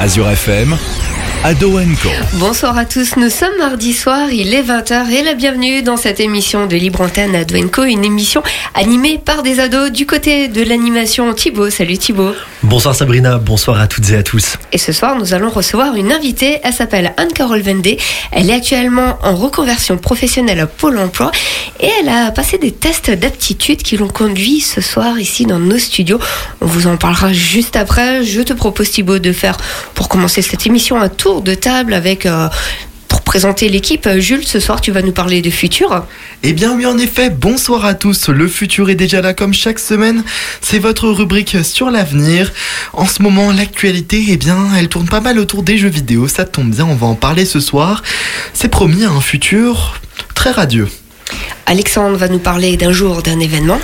Azure FM, Ado Co. Bonsoir à tous, nous sommes mardi soir, il est 20h et la bienvenue dans cette émission de Libre Antenne Ado Co, une émission animée par des ados du côté de l'animation Thibaut. Salut Thibaut. Bonsoir Sabrina, bonsoir à toutes et à tous. Et ce soir, nous allons recevoir une invitée, elle s'appelle Anne-Carole Vendée. Elle est actuellement en reconversion professionnelle à Pôle emploi et elle a passé des tests d'aptitude qui l'ont conduit ce soir ici dans nos studios. On vous en parlera juste après. Je te propose Thibaut de faire, pour commencer cette émission, un tour de table avec... Euh, pour présenter l'équipe, Jules, ce soir tu vas nous parler de futur. Eh bien oui, en effet, bonsoir à tous. Le futur est déjà là comme chaque semaine. C'est votre rubrique sur l'avenir. En ce moment, l'actualité, eh bien, elle tourne pas mal autour des jeux vidéo. Ça tombe bien, on va en parler ce soir. C'est promis un futur très radieux. Alexandre va nous parler d'un jour, d'un événement.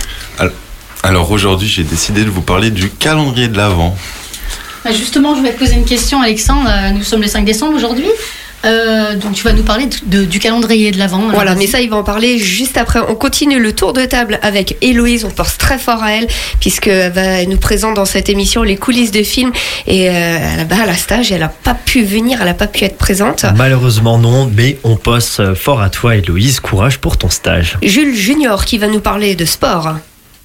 Alors aujourd'hui, j'ai décidé de vous parler du calendrier de l'Avent. Bah, justement, je vais te poser une question, Alexandre. Euh, nous sommes le 5 décembre aujourd'hui. Euh, donc tu vas nous parler du calendrier de l'avant. Voilà, mais ça il va en parler juste après. On continue le tour de table avec Héloïse. On pense très fort à elle puisqu'elle va nous présente dans cette émission les coulisses de films et euh, elle a la stage. Elle n'a pas pu venir, elle n'a pas pu être présente. Malheureusement non, mais on pense fort à toi Héloïse. Courage pour ton stage. Jules Junior qui va nous parler de sport.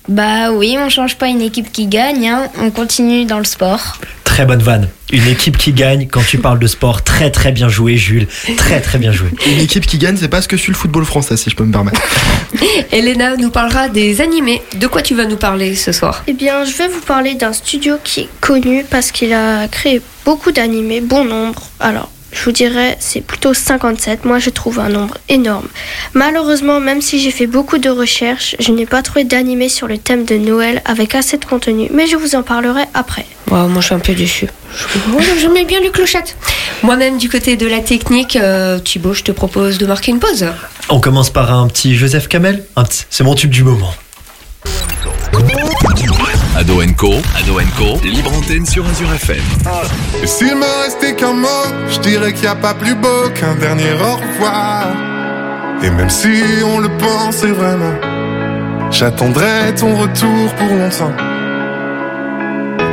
Bah oui, on change pas une équipe qui gagne, hein. on continue dans le sport. Très bonne vanne. Une équipe qui gagne, quand tu parles de sport, très très bien joué Jules, très très bien joué. Une équipe qui gagne, c'est pas ce que suit le football français, si je peux me permettre. Elena nous parlera des animés. De quoi tu vas nous parler ce soir? Eh bien, je vais vous parler d'un studio qui est connu parce qu'il a créé beaucoup d'animés, bon nombre. Alors, je vous dirais, c'est plutôt 57. Moi, je trouve un nombre énorme. Malheureusement, même si j'ai fait beaucoup de recherches, je n'ai pas trouvé d'animé sur le thème de Noël avec assez de contenu. Mais je vous en parlerai après. Moi, je suis un peu déçue. J'aimais bien les clochettes. Moi-même, du côté de la technique, euh, Thibaut, je te propose de marquer une pause. On commence par un petit Joseph Kamel. C'est mon tube du moment. Ado Co, Ado Co, libre antenne sur Azure FM. Et s'il me restait qu'un mot, je dirais qu'il n'y a pas plus beau qu'un dernier au revoir. Et même si on le pensait vraiment, j'attendrai ton retour pour longtemps.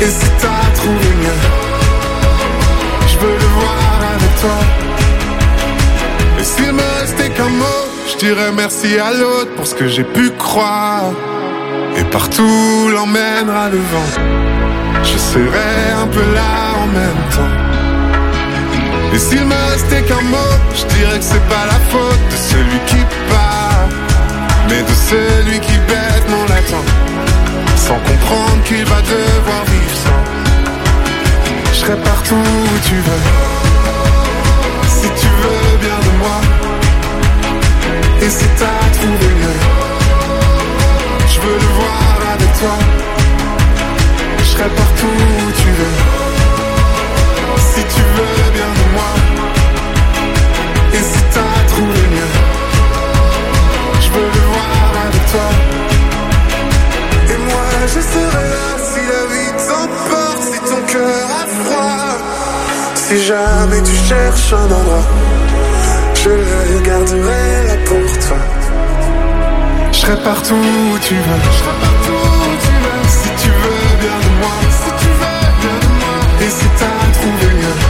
Et si t'as trouvé mieux. Je veux le voir avec toi. Et s'il me restait qu'un mot je dirais merci à l'autre pour ce que j'ai pu croire. Et partout l'emmènera le vent. Je serai un peu là en même temps. Et s'il me restait qu'un mot, je dirais que c'est pas la faute de celui qui part, mais de celui qui bêtement l'attend, sans comprendre qu'il va devoir vivre sans. Je serai partout où tu veux, si tu veux bien de moi. Et si t'as trouvé mieux. Je veux le voir avec toi. Je serai partout où tu veux. Si tu veux bien de moi cherches un endroit je le garderai là pour toi. Je serai partout où tu veux. Je serai partout où tu veux. Si tu veux bien de moi. Si tu veux bien de moi. Et si t'as trouvé mieux.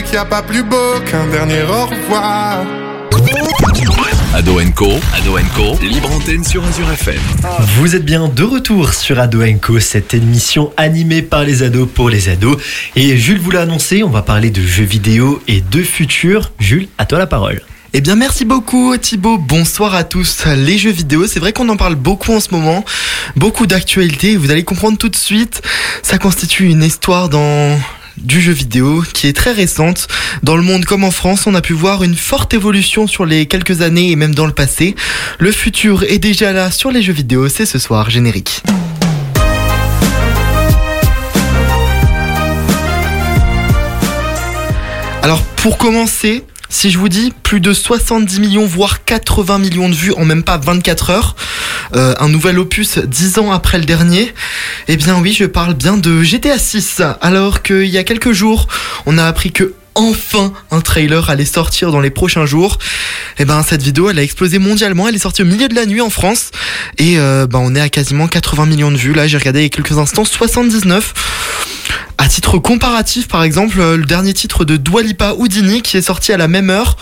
Qu'il n'y a pas plus beau qu'un dernier au revoir. Ado Co, Ado Co, libre antenne sur Azure FM. Vous êtes bien de retour sur Ado Co, cette émission animée par les ados pour les ados. Et Jules vous l'a annoncé, on va parler de jeux vidéo et de futur. Jules, à toi la parole. Eh bien, merci beaucoup Thibaut. Bonsoir à tous. Les jeux vidéo, c'est vrai qu'on en parle beaucoup en ce moment. Beaucoup d'actualités, vous allez comprendre tout de suite. Ça constitue une histoire dans du jeu vidéo qui est très récente. Dans le monde comme en France, on a pu voir une forte évolution sur les quelques années et même dans le passé. Le futur est déjà là sur les jeux vidéo, c'est ce soir générique. Alors pour commencer, si je vous dis plus de 70 millions, voire 80 millions de vues en même pas 24 heures, euh, un nouvel opus 10 ans après le dernier, eh bien oui, je parle bien de GTA 6. Alors qu'il y a quelques jours, on a appris que enfin un trailer allait sortir dans les prochains jours. Et ben cette vidéo elle a explosé mondialement, elle est sortie au milieu de la nuit en France et euh, ben on est à quasiment 80 millions de vues. Là j'ai regardé il y a quelques instants 79. À titre comparatif par exemple euh, le dernier titre de Dwalipa Houdini qui est sorti à la même heure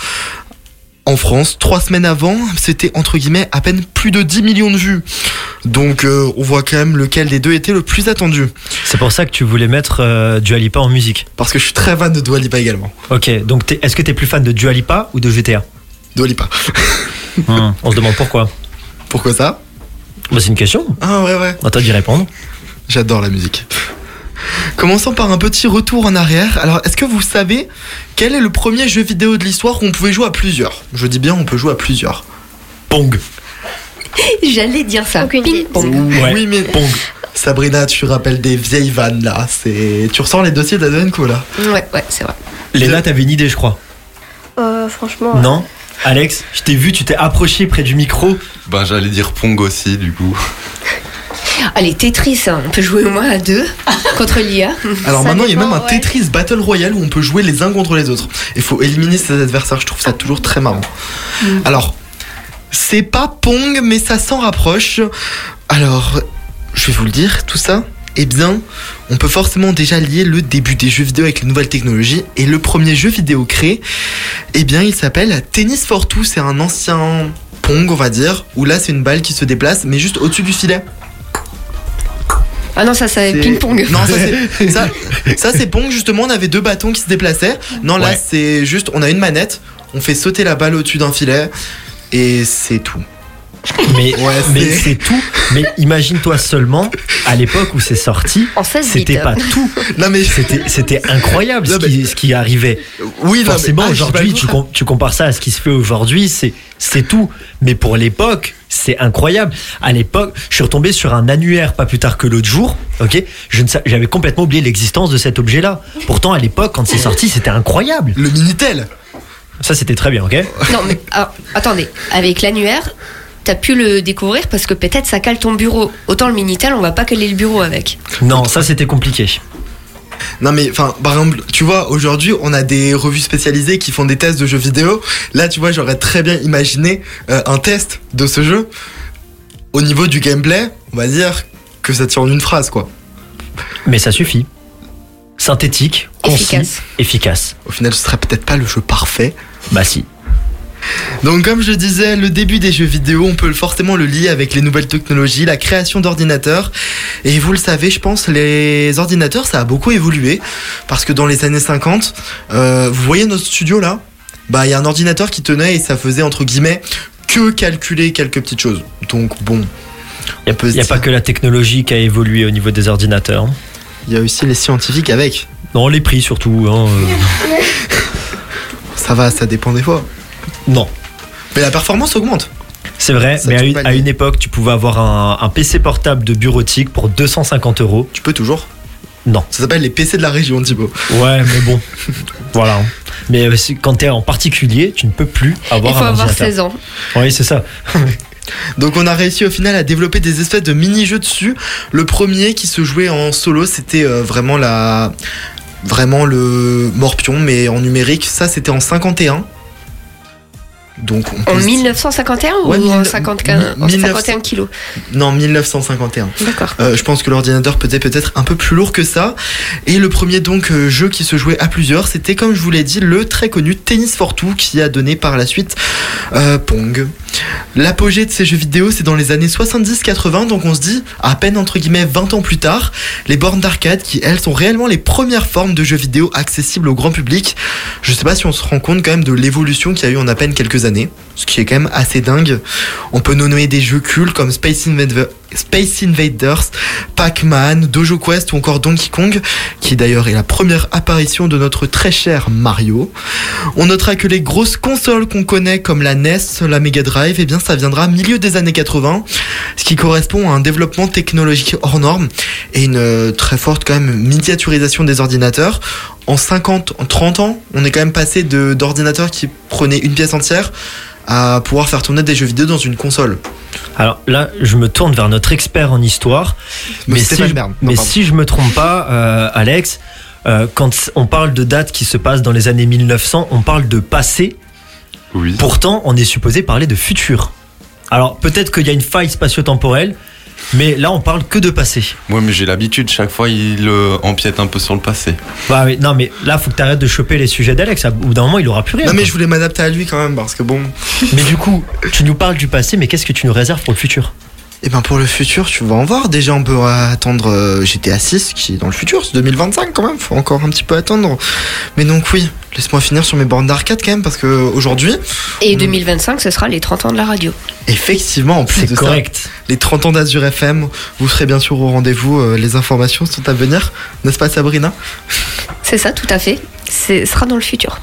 en France, trois semaines avant, c'était entre guillemets à peine plus de 10 millions de vues. Donc euh, on voit quand même lequel des deux était le plus attendu. C'est pour ça que tu voulais mettre euh, Dua Lipa en musique. Parce que je suis très fan de Dua Lipa également. Ok, donc est-ce que t'es plus fan de Dua Lipa ou de GTA Dua Lipa. Hmm, On se demande pourquoi. Pourquoi ça? Bah, c'est une question. Ah ouais ouais. À toi d'y répondre. J'adore la musique. Commençons par un petit retour en arrière. Alors, est-ce que vous savez quel est le premier jeu vidéo de l'histoire où on pouvait jouer à plusieurs? Je dis bien, on peut jouer à plusieurs. Pong. J'allais dire ça. Aucune idée. Ping-pong. Ouais. Oui, mais Pong. Sabrina, tu rappelles des vieilles vannes là. C'est, tu ressors les dossiers d'Adenco là. Ouais, ouais, c'est vrai. Léna, t'avais une idée, je crois. Euh, franchement. Non? Alex, je t'ai vu, tu t'es approché près du micro. Ben, j'allais dire Pong aussi, du coup. Allez, Tetris, hein, on peut jouer au moins à deux contre l'IA. Alors Ça maintenant, il y a même un ouais. Tetris Battle Royale où on peut jouer les uns contre les autres. Il faut éliminer ses adversaires. Je trouve ça toujours très marrant. Alors, c'est pas Pong, mais ça s'en rapproche. Alors, je vais vous le dire, tout ça. Eh bien, on peut forcément déjà lier le début des jeux vidéo avec les nouvelles technologies. Et le premier jeu vidéo créé, eh bien, il s'appelle Tennis for Two. C'est un ancien Pong, on va dire, où là, c'est une balle qui se déplace, mais juste au-dessus du filet. Ah non, ça, c'est C'est- ping-pong. Non, ça c'est ça, ça, c'est Pong justement. On avait deux bâtons qui se déplaçaient. Non, là Ouais. c'est juste, on a une manette, on fait sauter la balle au-dessus d'un filet et c'est tout. Mais, Ouais, mais c'est- tout. Mais imagine-toi seulement, à l'époque où c'est sorti, En 16 bits. c'était pas tout. Non mais C'était, c'était incroyable ce Non, mais- qui, ce qui arrivait. oui, non, mais- Forcément, ah, aujourd'hui, tu, j'imagine- com- tu compares ça à ce qui se fait aujourd'hui, c'est, c'est tout. Mais pour l'époque, c'est incroyable. À l'époque, je suis retombé sur un annuaire pas plus tard que l'autre jour. Ok, je ne sa- j'avais complètement oublié l'existence de cet objet-là. Pourtant, à l'époque, quand c'est sorti, c'était incroyable. le minitel. Ça, c'était très bien. Ok? Non, mais alors, attendez, avec l'annuaire, t'as pu le découvrir parce que peut-être ça cale ton bureau. Autant le Minitel, on va pas caler le bureau avec. Non, ça, c'était compliqué. Non mais enfin, par exemple, tu vois, aujourd'hui, on a des revues spécialisées qui font des tests de jeux vidéo. Là, tu vois, j'aurais très bien imaginé euh, un test de ce jeu. Au niveau du gameplay, on va dire que ça tient en une phrase, quoi. Mais ça suffit. Synthétique, concis, Efficace. efficace. Au final, ce serait peut-être pas le jeu parfait. Bah si. Donc comme je disais, le début des jeux vidéo, on peut forcément le lier avec les nouvelles technologies, la création d'ordinateurs. Et vous le savez, je pense, les ordinateurs, ça a beaucoup évolué. Parce que dans les années 50, euh, vous voyez notre studio là? Bah il y a un ordinateur qui tenait et ça faisait entre guillemets que calculer quelques petites choses. Donc bon, Il n'y a pas dire- que la technologie qui a évolué au niveau des ordinateurs. il y a aussi les scientifiques avec. Non, les prix surtout. hein, euh, Ça va, ça dépend des fois. Non. Mais la performance augmente. C'est vrai, Ça, mais à une, à époque, tu pouvais avoir un, un PC portable de bureautique pour 250 euros. Tu peux toujours? Non. Ça s'appelle les PC de la région, Thibaut. Ouais, mais bon. voilà. Mais euh, quand tu es en particulier, tu ne peux plus Il avoir faut un avoir ordinateur. 16 ans. Oui, c'est ça. Donc on a réussi au final à développer des espèces de mini-jeux dessus. Le premier qui se jouait en solo, c'était euh, vraiment la vraiment le Morpion mais en numérique. Ça c'était en 51. Donc on En se- 1951 Ouais, ou en mille- 51, en 1900. 51 kilos non 1951. D'accord. Euh, je pense que l'ordinateur peut être peut-être un peu plus lourd que ça. Et le premier donc euh, jeu qui se jouait à plusieurs, c'était comme je vous l'ai dit le très connu Tennis for Two qui a donné par la suite euh, Pong. L'apogée de ces jeux vidéo, c'est dans les années 70-80, donc on se dit à peine entre guillemets 20 ans plus tard, les bornes d'arcade qui elles sont réellement les premières formes de jeux vidéo accessibles au grand public. Je sais pas si on se rend compte quand même de l'évolution qu'il y a eu en à peine quelques années. Ce qui est quand même assez dingue. On peut nommer des jeux cultes comme Space, Invader- Space Invaders, Pac-Man, Dojo Quest ou encore Donkey Kong, qui d'ailleurs est la première apparition de notre très cher Mario. On notera que les grosses consoles qu'on connaît comme la NES, la Mega Drive, eh bien ça viendra milieu des années 80, ce qui correspond à un développement technologique hors norme et une euh, très forte quand même miniaturisation des ordinateurs. En 50, en 30 ans, on est quand même passé de d'ordinateurs qui prenaient une pièce entière à pouvoir faire tourner des jeux vidéo dans une console. Alors là, je me tourne vers notre expert en histoire. Mais, si je. Non, mais si je me trompe pas, euh, Alex, euh, quand on parle de dates qui se passent dans les années 1900, on parle de passé. Oui. Pourtant, on est supposé parler de futur. Alors peut-être qu'il y a une faille spatio-temporelle, mais là, on parle que de passé. Moi, mais j'ai l'habitude, chaque fois, il euh, empiète un peu sur le passé. Bah oui, non, mais là, faut que tu arrêtes de choper les sujets d'Alex. Au bout d'un moment, il aura plus rien. Non mais quoi. je voulais m'adapter à lui quand même parce que bon. Mais du coup, tu nous parles du passé, mais qu'est-ce que tu nous réserves pour le futur? Et ben pour le futur, tu vas en voir. Déjà, on peut attendre euh, GTA 6 qui est dans le futur, c'est 2025 quand même. Faut encore un petit peu attendre. Mais donc oui, laisse-moi finir sur mes bornes d'arcade quand même parce que aujourd'hui, Et Mm. 2025, ce sera les 30 ans de la radio. effectivement, en plus C'est de ça, correct. les 30 ans d'Azur FM, vous serez bien sûr au rendez-vous. euh, les informations sont à venir, n'est-ce pas Sabrina? C'est ça, tout à fait. Ce sera dans le futur.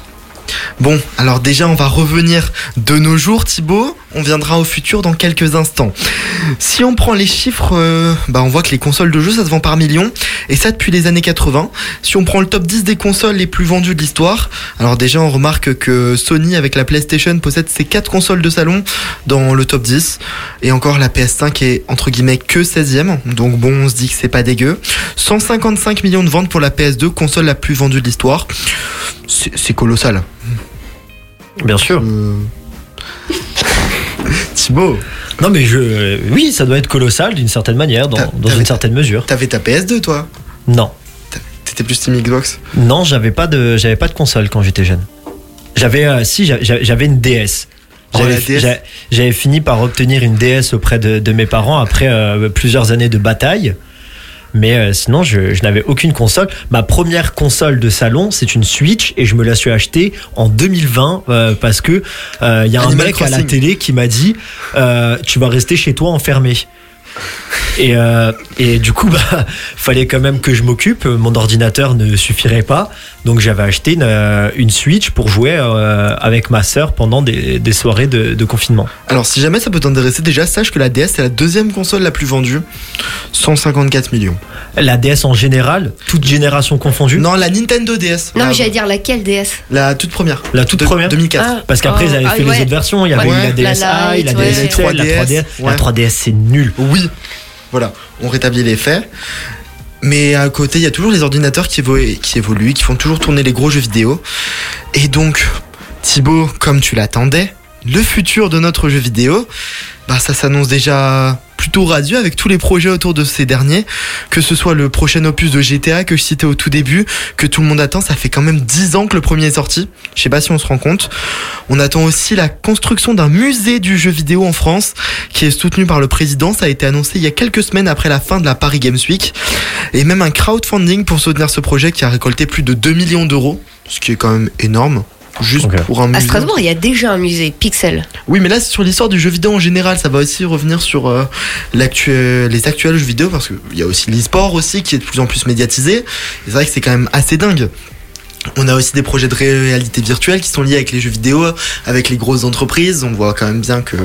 Bon, alors déjà, on va revenir de nos jours, Thibaut. On viendra au futur dans quelques instants. Si on prend les chiffres, euh, bah on voit que les consoles de jeux, ça se vend par millions. Et ça depuis les années 80. Si on prend le top 10 des consoles les plus vendues de l'histoire, alors déjà, on remarque que Sony, avec la PlayStation, possède ses 4 consoles de salon dans le top 10. Et encore, la PS5 est entre guillemets que 16ème. Donc bon, on se dit que c'est pas dégueu. 155 millions de ventes pour la PS2, console la plus vendue de l'histoire. C'est colossal. Bien sûr. Euh, Thibaut, Non, mais je. Oui, ça doit être colossal d'une certaine manière, dans, une certaine mesure. t'avais ta PS2 toi? Non. T'étais plus Team Xbox? Non, j'avais pas de, j'avais pas de console quand j'étais jeune. J'avais, euh, si, j'a- j'a- j'avais une DS. Oh, J'avais fini par obtenir une DS auprès de, de mes parents après euh, plusieurs années de bataille. Mais euh, sinon, je, je n'avais aucune console. Ma première console de salon, c'est une Switch et je me la suis achetée en 2020 euh, parce que euh, il y a un mec à la télé qui m'a dit euh, tu vas rester chez toi enfermé. Et, euh, et du coup, bah, fallait quand même que je m'occupe. Mon ordinateur ne suffirait pas. Donc j'avais acheté une, euh, une Switch pour jouer euh, avec ma sœur pendant des, des soirées de, de confinement. Alors si jamais ça peut t'intéresser, déjà sache que la DS c'est la deuxième console la plus vendue. 154 millions. La DS en général, toute génération confondue? Non, la Nintendo DS. Non, la, mais j'allais dire laquelle DS la toute première. La toute De- première? 2004. Ah. Parce qu'après, Oh, ils avaient ah fait ouais. les autres versions. Il y avait Ouais. eu la DSi, La la, DS. XL, la 3DS. La Ouais. 3DS, c'est nul. Oui. Voilà, on rétablit les faits. Mais à côté, il y a toujours les ordinateurs qui, évo- qui évoluent, qui font toujours tourner les gros jeux vidéo. Et donc, Thibaut, comme tu l'attendais, le futur de notre jeu vidéo, bah ça s'annonce déjà plutôt radieux avec tous les projets autour de ces derniers, que ce soit le prochain opus de GTA que je citais au tout début, que tout le monde attend, ça fait quand même 10 ans que le premier est sorti, je sais pas si on se rend compte. On attend aussi la construction d'un musée du jeu vidéo en France, qui est soutenu par le président, ça a été annoncé il y a quelques semaines après la fin de la Paris Games Week, et même un crowdfunding pour soutenir ce projet qui a récolté plus de 2 millions d'euros, ce qui est quand même énorme. Juste pour un À musée. Strasbourg, il y a déjà un musée, Pixel. Oui, mais là, c'est sur l'histoire du jeu vidéo en général. Ça va aussi revenir sur euh, les actuels jeux vidéo parce qu'il y a aussi l'e-sport aussi qui est de plus en plus médiatisé. Et c'est vrai que c'est quand même assez dingue. On a aussi des projets de réalité virtuelle qui sont liés avec les jeux vidéo, avec les grosses entreprises. On voit quand même bien que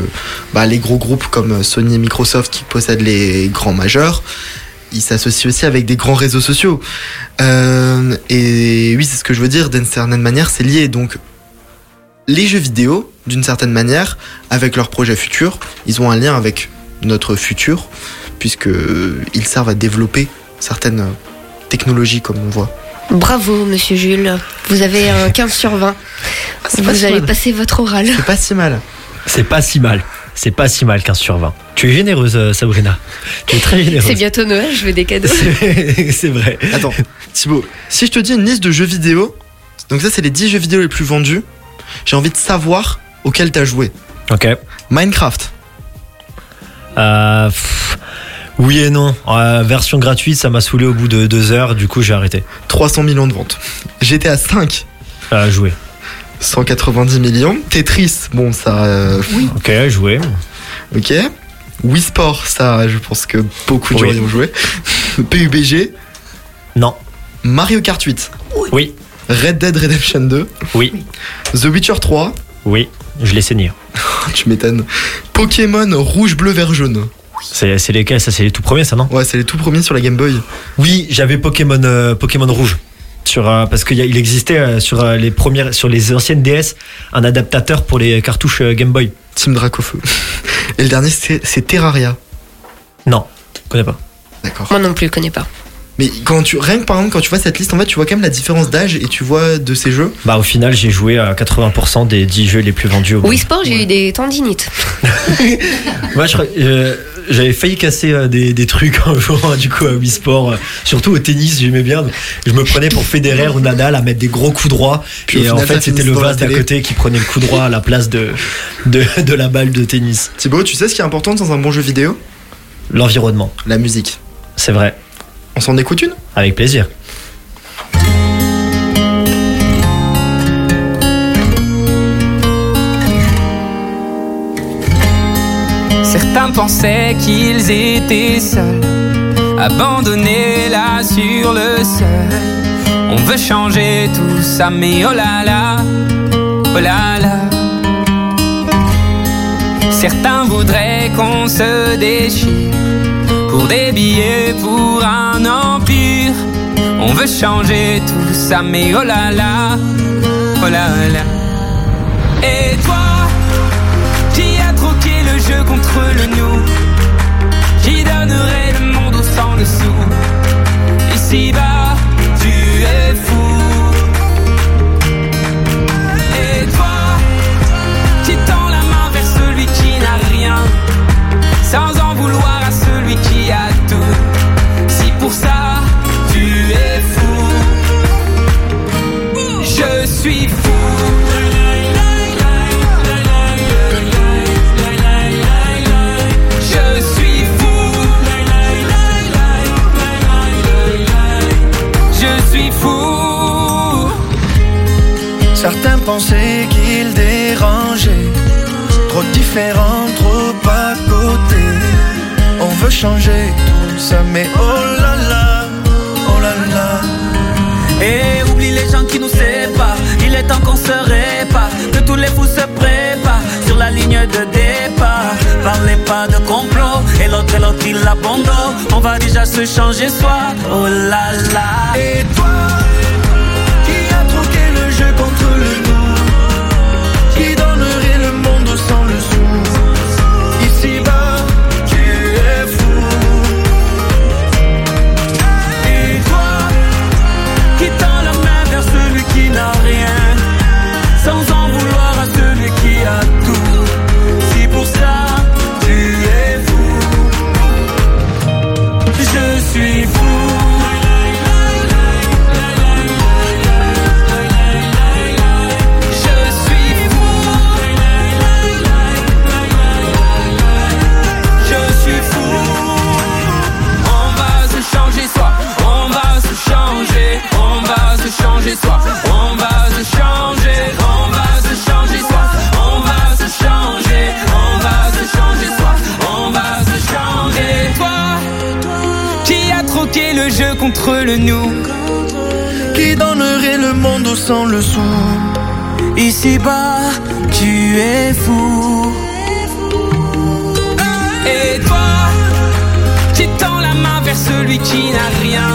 bah, les gros groupes comme Sony et Microsoft qui possèdent les grands majeurs, ils s'associent aussi avec des grands réseaux sociaux. Euh, et oui, c'est ce que je veux dire, d'une certaine manière, c'est lié. Donc, les jeux vidéo, d'une certaine manière, avec leurs projets futurs, ils ont un lien avec notre futur, puisque euh, ils servent à développer certaines euh, technologies, comme on voit. Bravo, monsieur Jules. Vous avez un 15 sur 20. c'est pas Vous si allez passer votre oral. C'est pas si mal. C'est pas si mal. C'est pas si mal, 15 sur 20. Tu es généreuse, euh, Sabrina. Tu es très généreuse. C'est bientôt Noël, je veux des cadeaux. C'est vrai. Attends, Thibaut, si je te dis une liste de jeux vidéo, donc ça c'est les 10 jeux vidéo les plus vendus, j'ai envie de savoir auxquels t'as joué. Ok. Minecraft, Euh, pff, oui et non. Euh, version gratuite, ça m'a saoulé au bout de deux heures. Du coup, j'ai arrêté. 300 millions de ventes. GTA 5, Euh, jouer. 190 millions. Tetris, bon, ça. euh, Ok, joué. ok. Wii Sport, ça, je pense que beaucoup de gens Oui. y ont joué. PUBG. Non. Mario Kart 8. Oui. Red Dead Redemption 2. Oui. The Witcher 3. Oui. Je l'ai saigné. Tu m'étonnes. Pokémon rouge, bleu, vert, jaune. C'est c'est lesquels? Ça, c'est les tout premiers, ça, non? Ouais, c'est les tout premiers sur la Game Boy. Oui, j'avais Pokémon, euh, Pokémon rouge. Sur, euh, parce qu'il existait euh, sur euh, les premières, sur les anciennes DS, un adaptateur pour les cartouches euh, Game Boy. Team Dracofeu. Et le dernier, c'est Terraria. Non, je connais pas. D'accord. Moi non plus, je connais pas. Mais quand tu, rien que par exemple, quand tu vois cette liste, en fait, tu vois quand même la différence d'âge et tu vois de ces jeux. Bah, au final, j'ai joué à 80% des 10 jeux les plus vendus au monde. Wii Sport, j'ai eu des tendinites. Moi, je crois- euh, j'avais failli casser euh, des, des trucs un jour, du coup, à Wii Sport. euh, surtout au tennis, j'aimais bien. Je me prenais pour Federer ou Nadal à mettre des gros coups droits. Puis et en final, fait, c'était le vase d'à côté qui prenait le coup droit à la place de, de, de la balle de tennis. Thibaut, tu sais ce qui est important dans un bon jeu vidéo? L'environnement, La musique. c'est vrai. On s'en écoute une? Avec plaisir. Certains pensaient qu'ils étaient seuls, abandonnés là sur le seuil. On veut changer tout ça, mais oh là là, oh là là. Certains voudraient qu'on se déchire pour des billets, pour un empire. On veut changer tout ça, mais oh là là, oh là là. Et toi? Le nous. Qui donnerait le monde au sang dessous. Ici-bas, Certains pensaient qu'ils dérangeaient, trop différents, trop à côté. On veut changer tout ça, mais oh là là, oh là là. Et oublie les gens qui nous séparent. Il est temps qu'on se répare, que tous les fous se préparent sur la ligne de départ. Parlez pas de complot, et l'autre et l'autre il abandonne. On va déjà se changer soi. Oh là là. Et toi, le jeu contre le nous Qui donnerait le monde sans le sou Ici-bas, tu es fou. Et toi, qui tend la main vers celui qui n'a rien.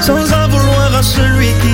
Sans en vouloir à celui qui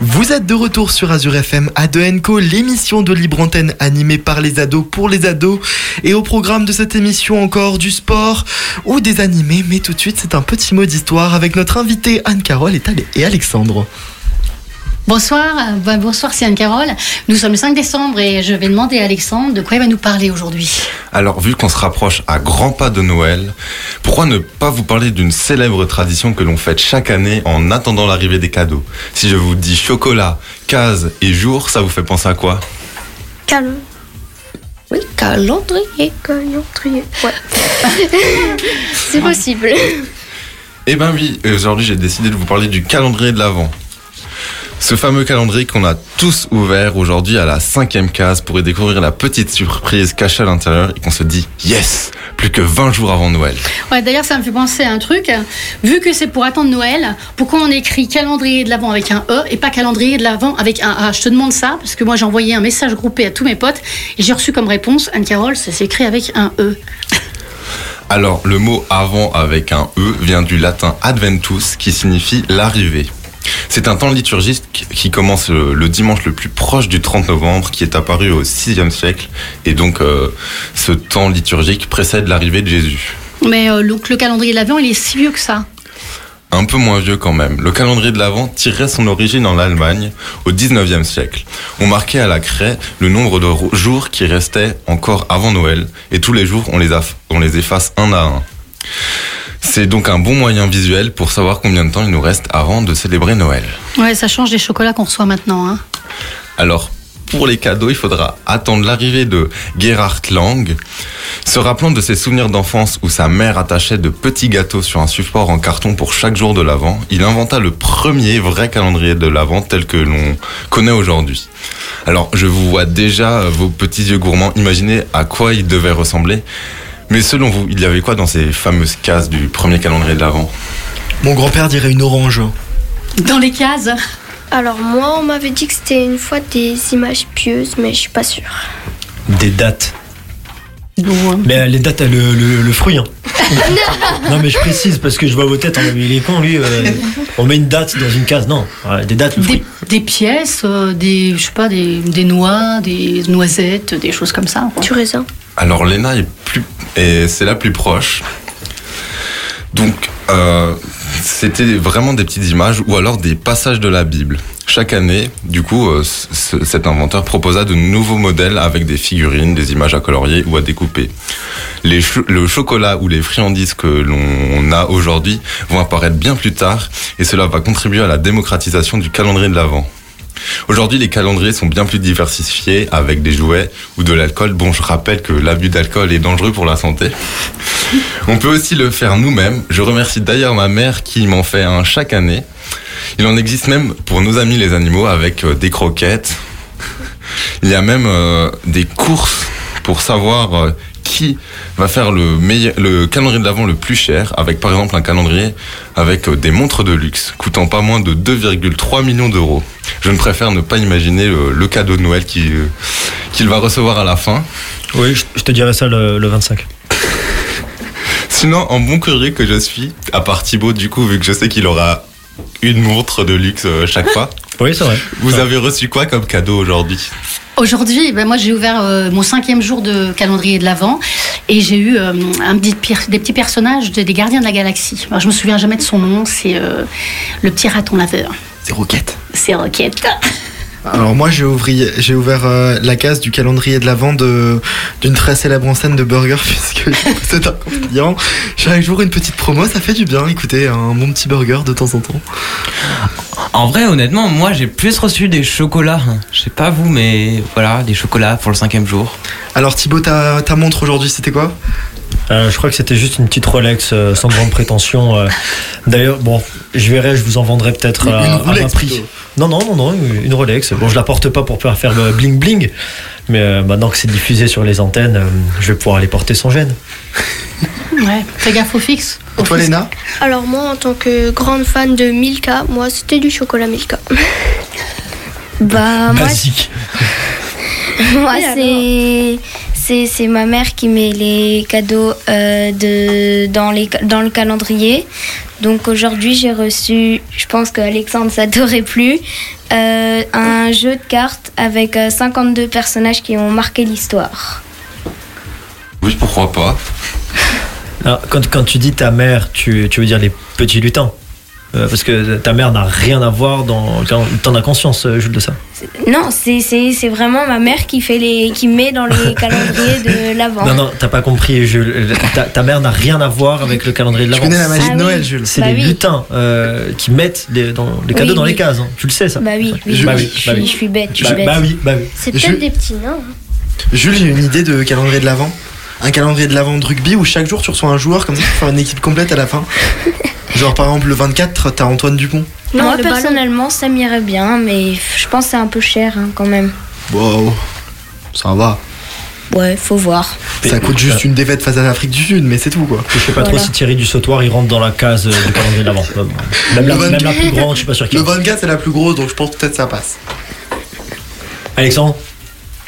Vous êtes de retour sur Azure FM à 2 Co, l'émission de Libre Antenne animée par les ados pour les ados. Et au programme de cette émission encore du sport ou des animés. Mais tout de suite, c'est un petit mot d'histoire avec notre invité Anne-Carole et Alexandre. Bonsoir, euh, bah, bonsoir c'est Anne-Carole. Nous sommes le 5 décembre et je vais demander à Alexandre de quoi il va nous parler aujourd'hui. Alors, vu qu'on se rapproche à grands pas de Noël, pourquoi ne pas vous parler d'une célèbre tradition que l'on fête chaque année en attendant l'arrivée des cadeaux? Si je vous dis chocolat, case et jour, ça vous fait penser à quoi? Calme. Oui, calendrier. Calendrier. Ouais. c'est possible. Eh ben oui, aujourd'hui j'ai décidé de vous parler du calendrier de l'Avent. Ce fameux calendrier qu'on a tous ouvert aujourd'hui à la cinquième case pour y découvrir la petite surprise cachée à l'intérieur et qu'on se dit yes, plus que 20 jours avant Noël. Ouais, d'ailleurs, ça me fait penser à un truc. Vu que c'est pour attendre Noël, pourquoi on écrit calendrier de l'Avent avec un E et pas calendrier de l'Avent avec un A? Je te demande ça parce que moi j'ai envoyé un message groupé à tous mes potes et j'ai reçu comme réponse Anne-Carole, ça s'écrit avec un E. Alors, le mot avant avec un E vient du latin adventus qui signifie l'arrivée. C'est un temps liturgique qui commence le, le dimanche le plus proche du 30 novembre, qui est apparu au 6e siècle. Et donc, euh, ce temps liturgique précède l'arrivée de Jésus. Mais euh, donc le calendrier de l'Avent, il est si vieux que ça? Un peu moins vieux quand même. Le calendrier de l'Avent tirerait son origine en Allemagne au 19e siècle. On marquait à la craie le nombre de jours qui restaient encore avant Noël et tous les jours on les, aff- on les efface un à un. C'est donc un bon moyen visuel pour savoir combien de temps il nous reste avant de célébrer Noël. Ouais, ça change des chocolats qu'on reçoit maintenant. Hein. Alors, pour les cadeaux, il faudra attendre l'arrivée de Gerhard Lang. Se rappelant de ses souvenirs d'enfance où sa mère attachait de petits gâteaux sur un support en carton pour chaque jour de l'Avent, il inventa le premier vrai calendrier de l'Avent tel que l'on connaît aujourd'hui. Alors, je vous vois déjà vos petits yeux gourmands imaginer à quoi il devait ressembler. Mais selon vous, il y avait quoi dans ces fameuses cases du premier calendrier de l'Avent? Mon grand-père dirait une orange. Dans les cases? Alors moi, on m'avait dit que c'était une fois des images pieuses, mais je suis pas sûre. Des dates. Mais euh, les dates, euh, le, le, le fruit. Hein. non, mais je précise parce que je vois vos têtes. hein, mais il est con, lui. euh, on met une date dans une case. Non, des dates, le fruit. des, des pièces, euh, des, je sais pas, des, des noix, des noisettes, des choses comme ça. Du raisin. Alors Léna est plus et c'est la plus proche. Donc euh, c'était vraiment des petites images ou alors des passages de la Bible. Chaque année, du coup, euh, cet inventeur proposa de nouveaux modèles avec des figurines, des images à colorier ou à découper. Les le chocolat ou les friandises que l'on a aujourd'hui vont apparaître bien plus tard et cela va contribuer à la démocratisation du calendrier de l'Avent. Aujourd'hui, les calendriers sont bien plus diversifiés avec des jouets ou de l'alcool. Bon, je rappelle que l'abus d'alcool est dangereux pour la santé. On peut aussi le faire nous-mêmes. Je remercie d'ailleurs ma mère qui m'en fait un chaque année. Il en existe même pour nos amis les animaux avec euh, des croquettes. Il y a même euh, des courses pour savoir euh, qui va faire le, meilleur, le calendrier de l'avant le plus cher, avec par exemple un calendrier avec euh, des montres de luxe coûtant pas moins de 2,3 millions d'euros. Je ne préfère ne pas imaginer le, le cadeau de Noël euh, qu'il va recevoir à la fin. Oui, je, je te dirai ça le, le 25. Sinon, en bon courrier que je suis, à part Thibaut, du coup, vu que je sais qu'il aura une montre de luxe euh, chaque fois. Oui, c'est vrai. Vous avez reçu quoi comme cadeau aujourd'hui? Aujourd'hui, ben moi j'ai ouvert euh, mon cinquième jour de calendrier de l'Avent et j'ai eu euh, un petit des petits personnages de- des Gardiens de la Galaxie. Alors, je me souviens jamais de son nom, c'est euh, le petit raton laveur. C'est Roquette. C'est Roquette. Alors moi j'ai ouvert euh, la case du calendrier de l'avant d'une très célèbre enseigne de burger puisque c'est un client. Chaque jour une petite promo, ça fait du bien. Écoutez, un bon petit burger de temps en temps. En vrai, honnêtement, moi j'ai plus reçu des chocolats. Je sais pas vous, mais voilà, des chocolats pour le cinquième jour. Alors Thibaut, ta, ta montre aujourd'hui, c'était quoi? Euh, je crois que c'était juste une petite Rolex euh, sans grande prétention. euh. D'ailleurs, bon, je verrai, je vous en vendrai peut-être à, bas prix. plutôt. Non, non, non, non, une- Rolex. Bon, je la porte pas pour faire le bling bling, mais euh, maintenant que c'est diffusé sur les antennes, euh, je vais pouvoir les porter sans gêne. Ouais, fais gaffe au fixe. Et toi Léna Alors moi, en tant que grande fan de Milka, moi c'était du chocolat Milka. Bah, moi, Basique. moi Et c'est c'est c'est ma mère qui met les cadeaux euh, de, dans, les, dans le calendrier. Donc aujourd'hui, j'ai reçu, je pense qu'Alexandre, ça t'aurait plu, euh, un jeu de cartes avec euh, 52 personnages qui ont marqué l'histoire. Oui, pourquoi pas. Alors, quand, quand tu dis ta mère, tu, tu veux dire les petits lutins? Euh, Parce que ta mère n'a rien à voir dans. T'en as conscience, euh, Jules, de ça Non, c'est c'est- c'est vraiment ma mère qui, fait les, qui met dans les calendriers de l'avant. Non, non, t'as pas compris, Jules. Euh, Ta, ta mère n'a rien à voir avec le calendrier de Tu l'avant. connais la magie Ah de oui. Noël, Jules. C'est Bah les oui. lutins euh, qui mettent les, dans, les cadeaux Oui, dans oui. les cases. hein. Tu le sais, ça Bah oui, oui, Bah je, bah suis, oui. je suis bête, je Bah, suis bête. bah oui, bah oui. C'est Je- peut-être des petits nains. hein. Jules, j'ai une idée de calendrier de l'avant. Un calendrier de l'avant de rugby où chaque jour tu reçois un joueur comme ça pour faire une équipe complète à la fin. Genre par exemple le 24, t'as Antoine Dupont. Moi, Non, ballon. personnellement, ça m'irait bien, mais je pense que c'est un peu cher hein, quand même. Wow, ça va. Ouais, faut voir. Ça coûte juste une défaite face à l'Afrique du Sud, mais c'est tout quoi. Je sais pas trop si Thierry du Sautoir il rentre dans la case euh, du calendrier de l'avant. Même, la- Le même la 24. plus grande, je suis pas sûr qu'il Le rentre. 24 c'est la plus grosse donc je pense peut-être ça passe. Alexandre,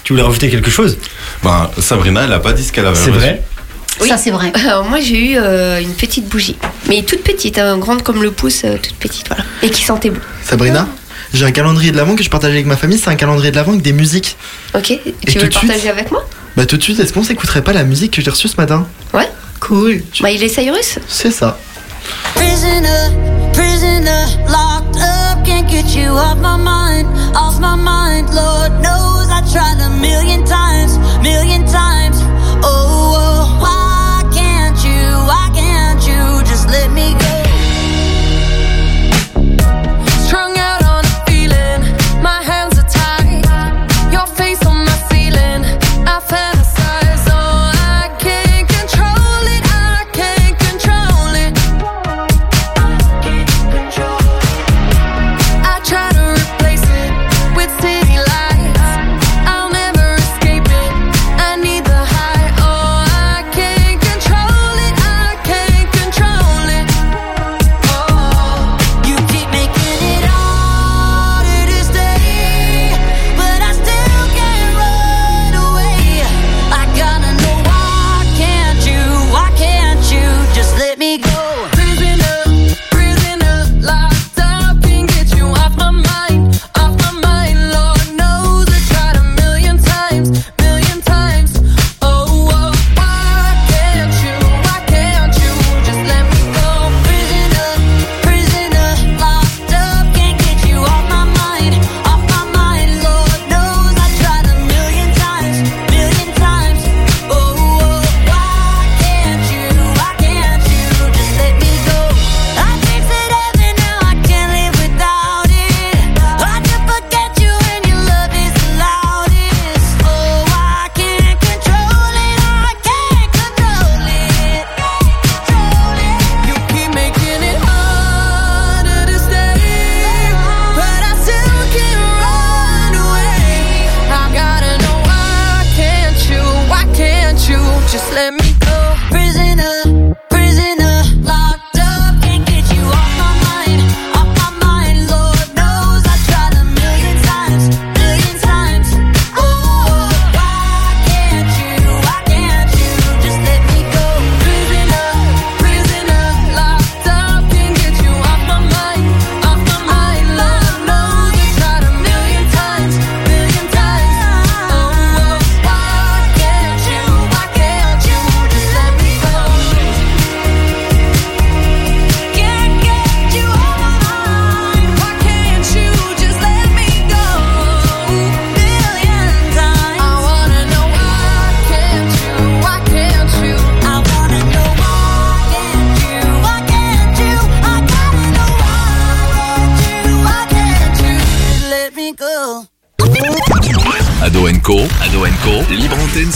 tu voulais rajouter quelque chose? Ben, Sabrina, elle a pas dit ce qu'elle avait C'est reçu. Vrai Ça, c'est vrai. Alors moi j'ai eu euh, une petite bougie, mais toute petite, hein, grande comme le pouce, euh, toute petite, voilà, et qui sentait bon. Sabrina, j'ai un calendrier de l'avant que je partage avec ma famille, c'est un calendrier de l'avant avec des musiques. Ok, Et tu tout veux le suite partager avec moi? Bah tout de suite, est-ce qu'on s'écouterait pas la musique que j'ai reçue ce matin? Ouais, cool. Bah il est Cyrus C'est ça. Prisoner, prisoner, locked up, can't get you off my mind, off my mind. Lord knows I tried a million times, million times. Oh,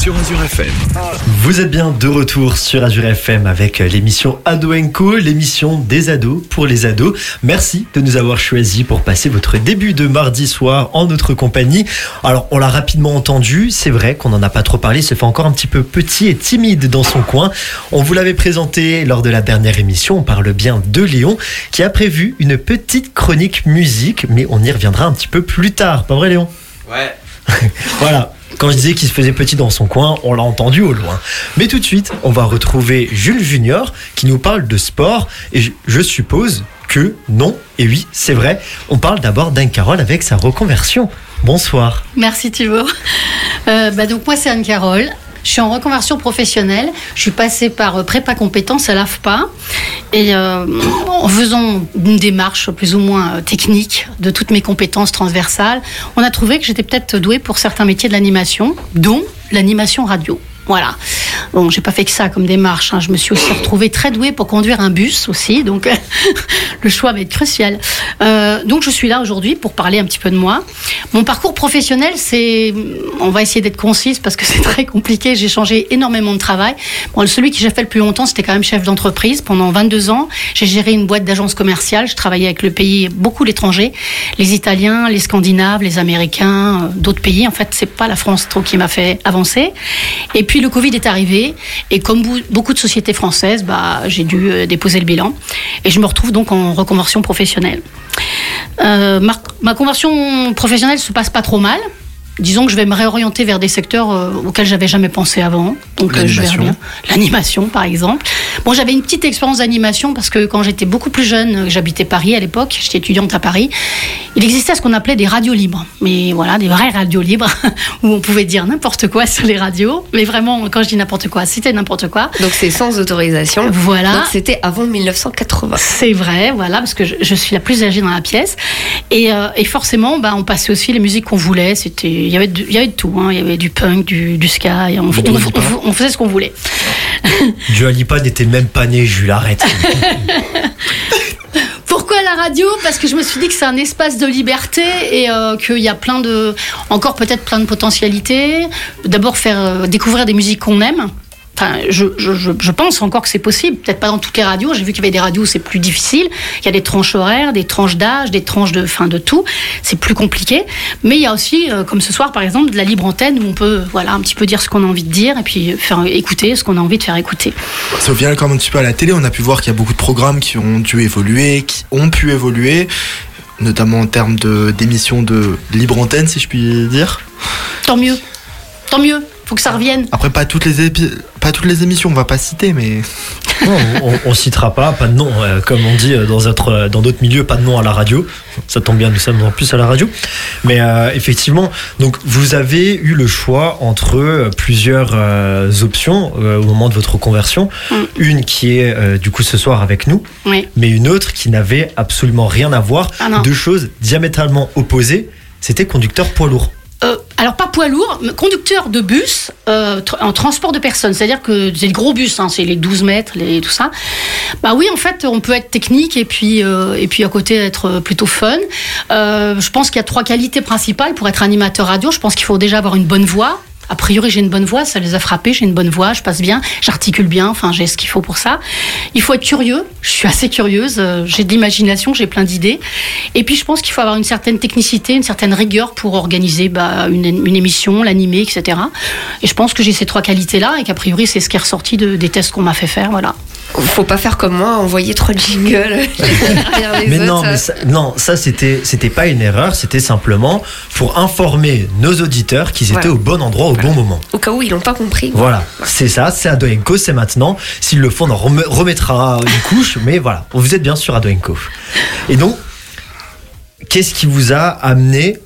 sur Azure FM. Vous êtes bien de retour sur Azure FM avec euh, l'émission Ado Co, l'émission des ados pour les ados. Merci de nous avoir choisis pour passer votre début de mardi soir en notre compagnie. Alors, on l'a rapidement entendu, c'est vrai qu'on n'en a pas trop parlé, il se fait encore un petit peu petit et timide dans son coin. On vous l'avait présenté lors de la dernière émission, on parle bien de Léon, qui a prévu une petite chronique musique, mais on y reviendra un petit peu plus tard, pas vrai Léon? Ouais. voilà. Quand je disais qu'il se faisait petit dans son coin, on l'a entendu au loin. Mais tout de suite, on va retrouver Jules Junior qui nous parle de sport. Et je, suppose que non, et oui, c'est vrai, on parle d'abord d'Anne Carole avec sa reconversion. Bonsoir. Merci Thibault. Euh, bah donc moi c'est Anne-Carole. Je suis en reconversion professionnelle. Je suis passée par euh, prépa compétences à l'AFPA. Et euh, en faisant une démarche plus ou moins euh, technique de toutes mes compétences transversales, on a trouvé que j'étais peut-être douée pour certains métiers de l'animation, dont l'animation radio. Voilà. Bon, j'ai pas fait que ça comme démarche. hein. Je me suis aussi retrouvée très douée pour conduire un bus aussi, donc le choix va être crucial. Euh, donc je suis là aujourd'hui pour parler un petit peu de moi. Mon parcours professionnel, c'est, on va essayer d'être concise parce que c'est très compliqué. J'ai changé énormément de travail. Bon, celui que j'ai fait le plus longtemps, c'était quand même chef d'entreprise pendant 22 ans. J'ai géré une boîte d'agence commerciale. Je travaillais avec le pays, beaucoup l'étranger, les Italiens, les Scandinaves, les Américains, euh, d'autres pays. En fait, c'est pas la France trop qui m'a fait avancer. Et puis le Covid est arrivé et comme beaucoup de sociétés françaises, bah, j'ai dû euh, déposer le bilan et je me retrouve donc en reconversion professionnelle. Euh, ma, ma conversion professionnelle se passe pas trop mal. Disons que je vais me réorienter vers des secteurs euh, auxquels j'avais jamais pensé avant. Donc euh, je verrai L'animation. bien. L'animation, par exemple. Bon, j'avais une petite expérience d'animation parce que quand j'étais beaucoup plus jeune, euh, j'habitais Paris à l'époque, j'étais étudiante à Paris. Il existait ce qu'on appelait des radios libres, mais voilà, des vraies radios libres où on pouvait dire n'importe quoi sur les radios. Mais vraiment, quand je dis n'importe quoi, c'était n'importe quoi. Donc c'est sans autorisation. Voilà. Donc c'était avant 1980. C'est vrai, voilà, parce que je, je suis la plus âgée dans la pièce. Et, euh, et forcément, bah, on passait aussi les musiques qu'on voulait. C'était, il y avait de, il y avait de tout. hein. Il y avait du punk, du, du ska. on, on- on- Lipa. on faisait ce qu'on voulait. Dua Lipa n'était même pas né, Jules, arrête. Pourquoi la radio? Parce que je me suis dit que c'est un espace de liberté et euh, qu'il y a plein de, encore peut-être plein de potentialités. D'abord faire euh, découvrir des musiques qu'on aime. Enfin, je, je, je- je pense encore que c'est possible. Peut-être pas dans toutes les radios. J'ai vu qu'il y avait des radios où c'est plus difficile. Il y a des tranches horaires, des tranches d'âge, des tranches de fin de tout. C'est plus compliqué. Mais il y a aussi, euh, comme ce soir par exemple, de la libre antenne où on peut, voilà, un petit peu dire ce qu'on a envie de dire et puis faire écouter ce qu'on a envie de faire écouter. Ça vient comme un petit peu à la télé, on a pu voir qu'il y a beaucoup de programmes qui ont dû évoluer, qui ont pu évoluer, notamment en termes de- d'émissions de libre antenne, si je puis dire. Tant mieux. Tant mieux. Faut que ça revienne. Après, pas toutes les, épi- pas toutes les émissions, on va pas citer, mais. Non, on, on citera pas, pas de nom, euh, comme on dit euh, dans notre, euh, dans d'autres milieux, pas de nom à la radio. Ça tombe bien, nous sommes en plus à la radio. Mais euh, effectivement, donc vous avez eu le choix entre plusieurs euh, options euh, au moment de votre conversion. Une qui est euh, du coup ce soir avec nous, Oui. mais une autre qui n'avait absolument rien à voir. Ah. Deux choses diamétralement opposées. C'était conducteur poids lourd. Euh, alors pas poids lourd, conducteur de bus euh, en transport de personnes. C'est-à-dire que c'est le gros bus, hein, c'est les 12 mètres, les, tout ça. Bah oui, en fait, on peut être technique et puis, euh, et puis à côté être plutôt fun. Je pense qu'il y a trois qualités principales pour être animateur radio. Je pense qu'il faut déjà avoir une bonne voix. A priori, j'ai une bonne voix, ça les a frappés, j'ai une bonne voix, je passe bien, j'articule bien, enfin, j'ai ce qu'il faut pour ça. Il faut être curieux, je suis assez curieuse, euh, j'ai de l'imagination, j'ai plein d'idées. Et puis, je pense qu'il faut avoir une certaine technicité, une certaine rigueur pour organiser bah, une, émission, l'animer, etc. Et je pense que j'ai ces trois qualités-là et qu'a priori, c'est ce qui est ressorti de- des tests qu'on m'a fait faire, voilà. Faut pas faire comme moi, envoyer trois jingles derrière les Mais autres. non, mais ça, non, ça c'était c'était pas une erreur, c'était simplement pour informer nos auditeurs qu'ils étaient Voilà. au bon endroit au bon moment. Au cas où ils l'ont pas compris. Voilà, c'est ça, c'est Adoenco, c'est maintenant. S'ils le font, on en rem- remettra une couche, mais voilà, vous êtes bien sûr Adoenco. Et donc, qu'est-ce qui vous a amené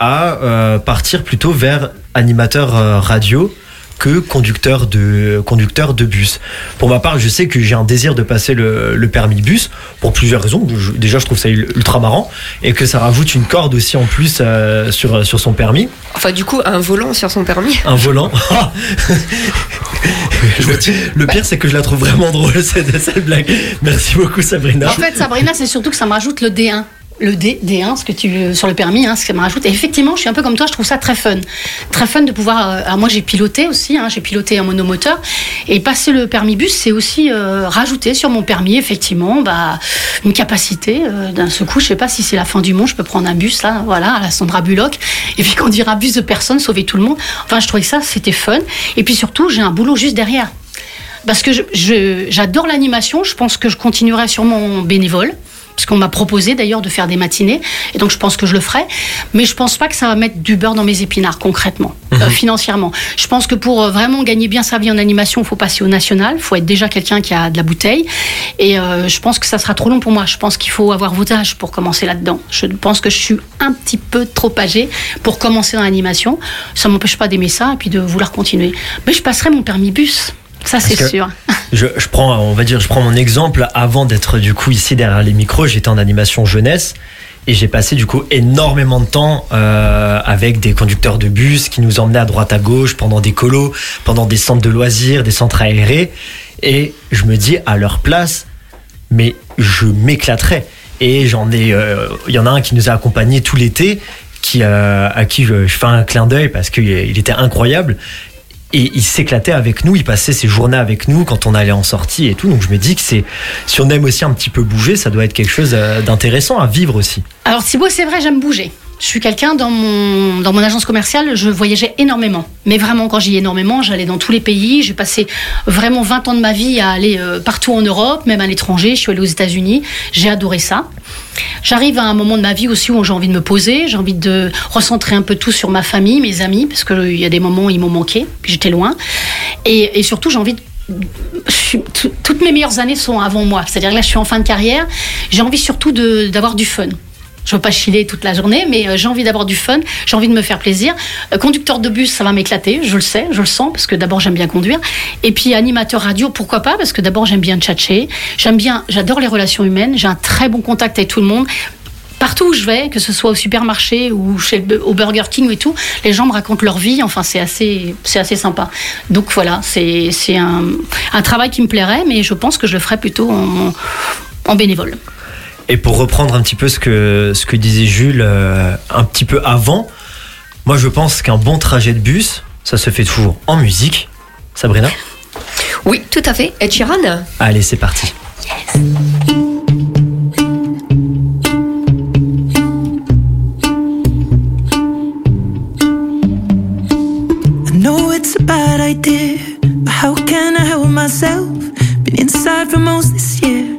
à euh, partir plutôt vers animateur euh, radio? Que conducteur de, conducteur de bus. Pour ma part, je sais que j'ai un désir de passer le, le permis bus pour plusieurs raisons. Je- déjà, je trouve ça ultra marrant et que ça rajoute une corde aussi en plus euh, sur, sur son permis. Enfin, du coup, un volant sur son permis. Un volant. le, le pire, c'est que je la trouve vraiment drôle, cette, cette blague. Merci beaucoup, Sabrina. En fait, Sabrina, c'est surtout que ça me rajoute le D1. Le D, D1, ce que tu, sur le permis, hein, ce que ça me rajoute. Et effectivement, je suis un peu comme toi, je trouve ça très fun. Très fun de pouvoir. euh, alors moi, j'ai piloté aussi, hein, j'ai piloté un monomoteur. Et passer le permis bus, c'est aussi euh, rajouter sur mon permis, effectivement, bah, une capacité. euh, D'un seul coup, je sais pas si c'est la fin du monde, je peux prendre un bus, là, voilà, à la Sandra Bullock. Et puis conduire un bus de personnes, sauver tout le monde. Enfin, je trouvais que ça, c'était fun. Et puis surtout, j'ai un boulot juste derrière. Parce que je- je- j'adore l'animation, je pense que je continuerai sur mon bénévole. Parce qu'on m'a proposé d'ailleurs de faire des matinées, et donc je pense que je le ferai. Mais je pense pas que ça va mettre du beurre dans mes épinards concrètement, euh, financièrement. Je pense que pour euh, vraiment gagner bien sa vie en animation, il faut passer au national, il faut être déjà quelqu'un qui a de la bouteille. Et euh, je pense que ça sera trop long pour moi. Je pense qu'il faut avoir vos âges pour commencer là-dedans. Je pense que je suis un petit peu trop âgée pour commencer dans l'animation. Ça m'empêche pas d'aimer ça et puis de vouloir continuer. Mais je passerai mon permis bus. Ça, c'est sûr. Je, je prends, on va dire, je prends mon exemple. Avant d'être du coup ici derrière les micros, j'étais en animation jeunesse et j'ai passé du coup énormément de temps euh, avec des conducteurs de bus qui nous emmenaient à droite à gauche pendant des colos, pendant des centres de loisirs, des centres aérés. Et je me dis à leur place, mais je m'éclaterais. Et j'en ai, euh, il y en a un qui nous a accompagnés tout l'été, qui euh, à qui je, je fais un clin d'œil parce qu'il il était incroyable. Et il s'éclatait avec nous, il passait ses journées avec nous quand on allait en sortie et tout. Donc je me dis que c'est, si on aime aussi un petit peu bouger, ça doit être quelque chose euh, d'intéressant à vivre aussi. Alors Thibaut, c'est vrai, j'aime bouger. Je suis quelqu'un dans mon, dans mon agence commerciale, je voyageais énormément. Mais vraiment, quand j'y ai énormément, j'allais dans tous les pays. J'ai passé vraiment 20 ans de ma vie à aller euh, partout en Europe, même à l'étranger. Je suis allée aux États-Unis. J'ai adoré ça. J'arrive à un moment de ma vie aussi où j'ai envie de me poser. J'ai envie de recentrer un peu tout sur ma famille, mes amis, parce qu'il y a des moments où ils m'ont manqué, puis j'étais loin. Et, et surtout, j'ai envie de toutes mes meilleures années sont avant moi. C'est-à-dire que là, je suis en fin de carrière. J'ai envie surtout d'avoir du fun. Je veux pas chiller toute la journée, mais euh, j'ai envie d'avoir du fun. J'ai envie de me faire plaisir. Euh, conducteur de bus, ça va m'éclater. Je le sais, je le sens, parce que d'abord j'aime bien conduire. Et puis animateur radio, pourquoi pas Parce que d'abord j'aime bien tchatcher. J'aime bien, j'adore les relations humaines. J'ai un très bon contact avec tout le monde. Partout où je vais, que ce soit au supermarché ou chez au Burger King et tout, les gens me racontent leur vie. Enfin, c'est assez, c'est assez sympa. Donc voilà, c'est c'est un, un travail qui me plairait, mais je pense que je le ferais plutôt en, en bénévole. Et pour reprendre un petit peu ce que, ce que disait Jules euh, un petit peu avant, moi je pense qu'un bon trajet de bus, ça se fait toujours en musique. Sabrina Oui, tout à fait. Ed Sheeran Allez, c'est parti. I know it's a bad idea, but how can I help myself? Been inside for most this year,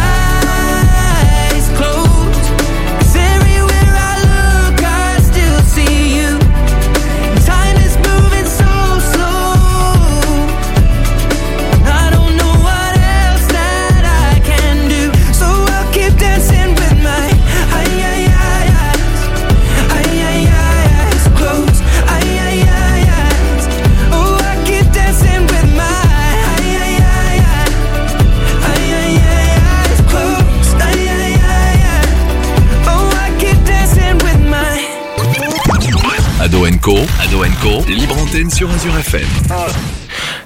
Ado Co, libre antenne sur Azure FM.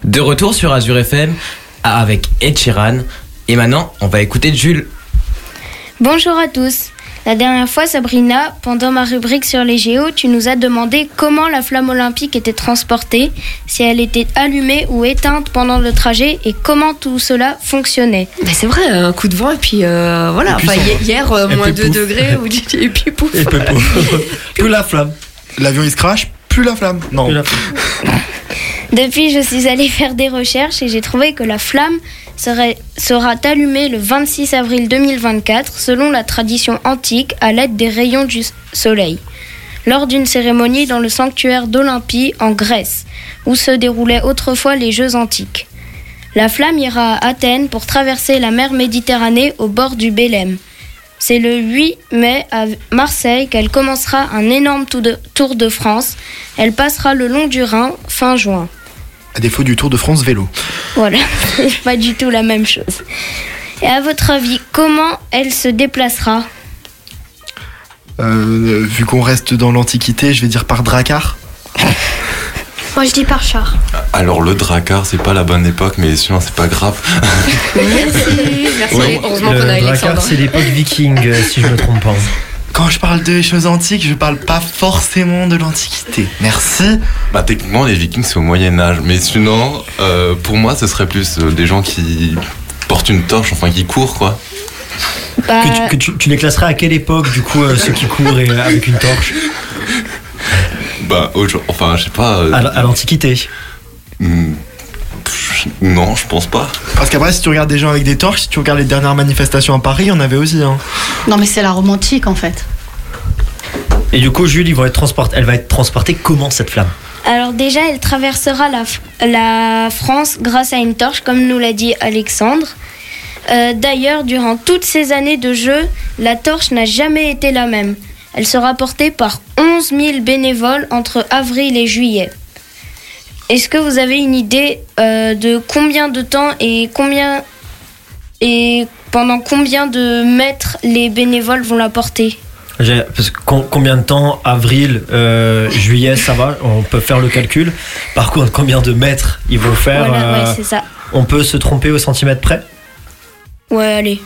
De retour sur Azure FM avec Ed Sheeran. Et maintenant, on va écouter Jules. Bonjour à tous. La dernière fois, Sabrina, pendant ma rubrique sur les géos, tu nous as demandé comment la flamme olympique était transportée, si elle était allumée ou éteinte pendant le trajet et comment tout cela fonctionnait. Bah, c'est vrai, un coup de vent et puis euh, voilà. Et puis Enfin, hier, euh, Et moins puis 2 pouf. degrés ou et puis pouf. Et peu- plus la flamme. L'avion il se crache, plus la flamme. Non. Depuis, je suis allée faire des recherches et j'ai trouvé que la flamme serait, sera allumée le 26 avril 2024 selon la tradition antique à l'aide des rayons du soleil, lors d'une cérémonie dans le sanctuaire d'Olympie en Grèce, où se déroulaient autrefois les Jeux antiques. La flamme ira à Athènes pour traverser la mer Méditerranée au bord du Bélème. C'est le 8 mai à Marseille qu'elle commencera un énorme tour de, France. Elle passera le long du Rhin fin juin. À défaut du Tour de France vélo. Voilà, c'est pas du tout la même chose. Et à votre avis, comment elle se déplacera? Euh, vu qu'on reste dans l'Antiquité, je vais dire par Dracar. Moi, je dis par char. Alors le Dracar, c'est pas la bonne époque, mais sinon c'est pas grave. Merci, merci. Ouais. Heureusement qu'on a Drakkar, Alexandre. c'est l'époque viking, euh, si je me trompe pas. Quand je parle de choses antiques, je parle pas forcément de l'Antiquité. Merci. Bah techniquement les Vikings c'est au Moyen Âge, mais sinon euh, pour moi ce serait plus euh, des gens qui portent une torche, enfin qui courent quoi. Bah, Que, tu, que tu- tu les classerais à quelle époque, du coup, euh, ceux qui courent et, euh, avec une torche? Bah enfin je sais pas. euh, À, l'Antiquité. hmm, non je pense pas. Parce qu'après, si tu regardes des gens avec des torches, si tu regardes les dernières manifestations à Paris, on avait aussi. Hein. Non, mais c'est la romantique en fait. Et du coup, Jules, ils vont être transportés. Elle va être transportée comment cette flamme? Alors déjà, elle traversera la France grâce à une torche, comme nous l'a dit Alexandre. Euh, D'ailleurs, durant toutes ces années de jeu, la torche n'a jamais été la même. Elle sera portée par 11 000 bénévoles entre avril et juillet. Est-ce que vous avez une idée euh, de combien de temps et combien et pendant combien de mètres les bénévoles vont la porter? Parce que combien de temps Avril, euh, juillet, ça va, on peut faire le calcul. Par contre, combien de mètres ils vont faire Voilà, euh, ça. On peut se tromper au centimètre près? Ouais, allez.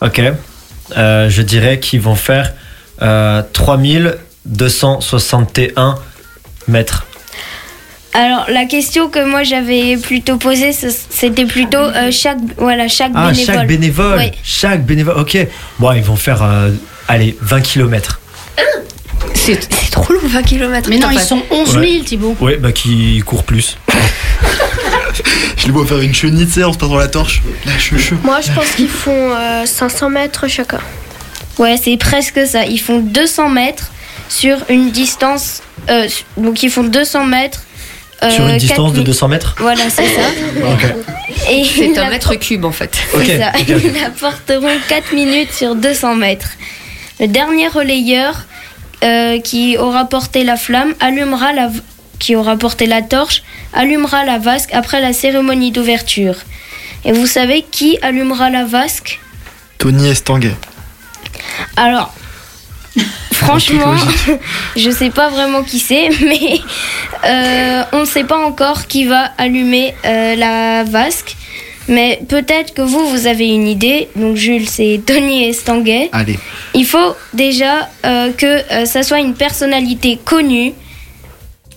Ok. Euh, je dirais qu'ils vont faire 3261 mètres. Alors la question que moi j'avais plutôt posée, c'était plutôt euh, chaque voilà chaque Ah, bénévole. chaque bénévole. Chaque bénévole, ok. Bon, ils vont faire, euh, allez, 20 km. C'est c'est trop long, 20 km. Mais non, ils sont 11 000, Ouais. Thibaut. Ouais, bah qui courent plus. Je les vois faire une chenille, tu sais, en se passant la torche. La cheveux. Moi, je pense qu'ils font euh, 500 mètres chacun. Ouais, c'est presque ça. Ils font 200 mètres sur une distance. euh, donc ils font 200 mètres. euh, Sur une distance de 4000 200 mètres Voilà, c'est ça. Ok. Et C'est un la mètre cube en fait. C'est Ok, ça. ok, ok. Ils la porteront 4 minutes sur 200 mètres. Le dernier relayeur euh, qui aura porté la flamme allumera la qui aura porté la torche allumera la vasque après la cérémonie d'ouverture. Et vous savez qui allumera la vasque? Tony Estanguet. Alors, franchement, je sais pas vraiment qui c'est, mais euh, on ne sait pas encore qui va allumer euh, la vasque. Mais peut-être que vous, vous avez une idée. Donc Jules, c'est Tony Estanguet. Allez. Il faut déjà euh, que euh, ça soit une personnalité connue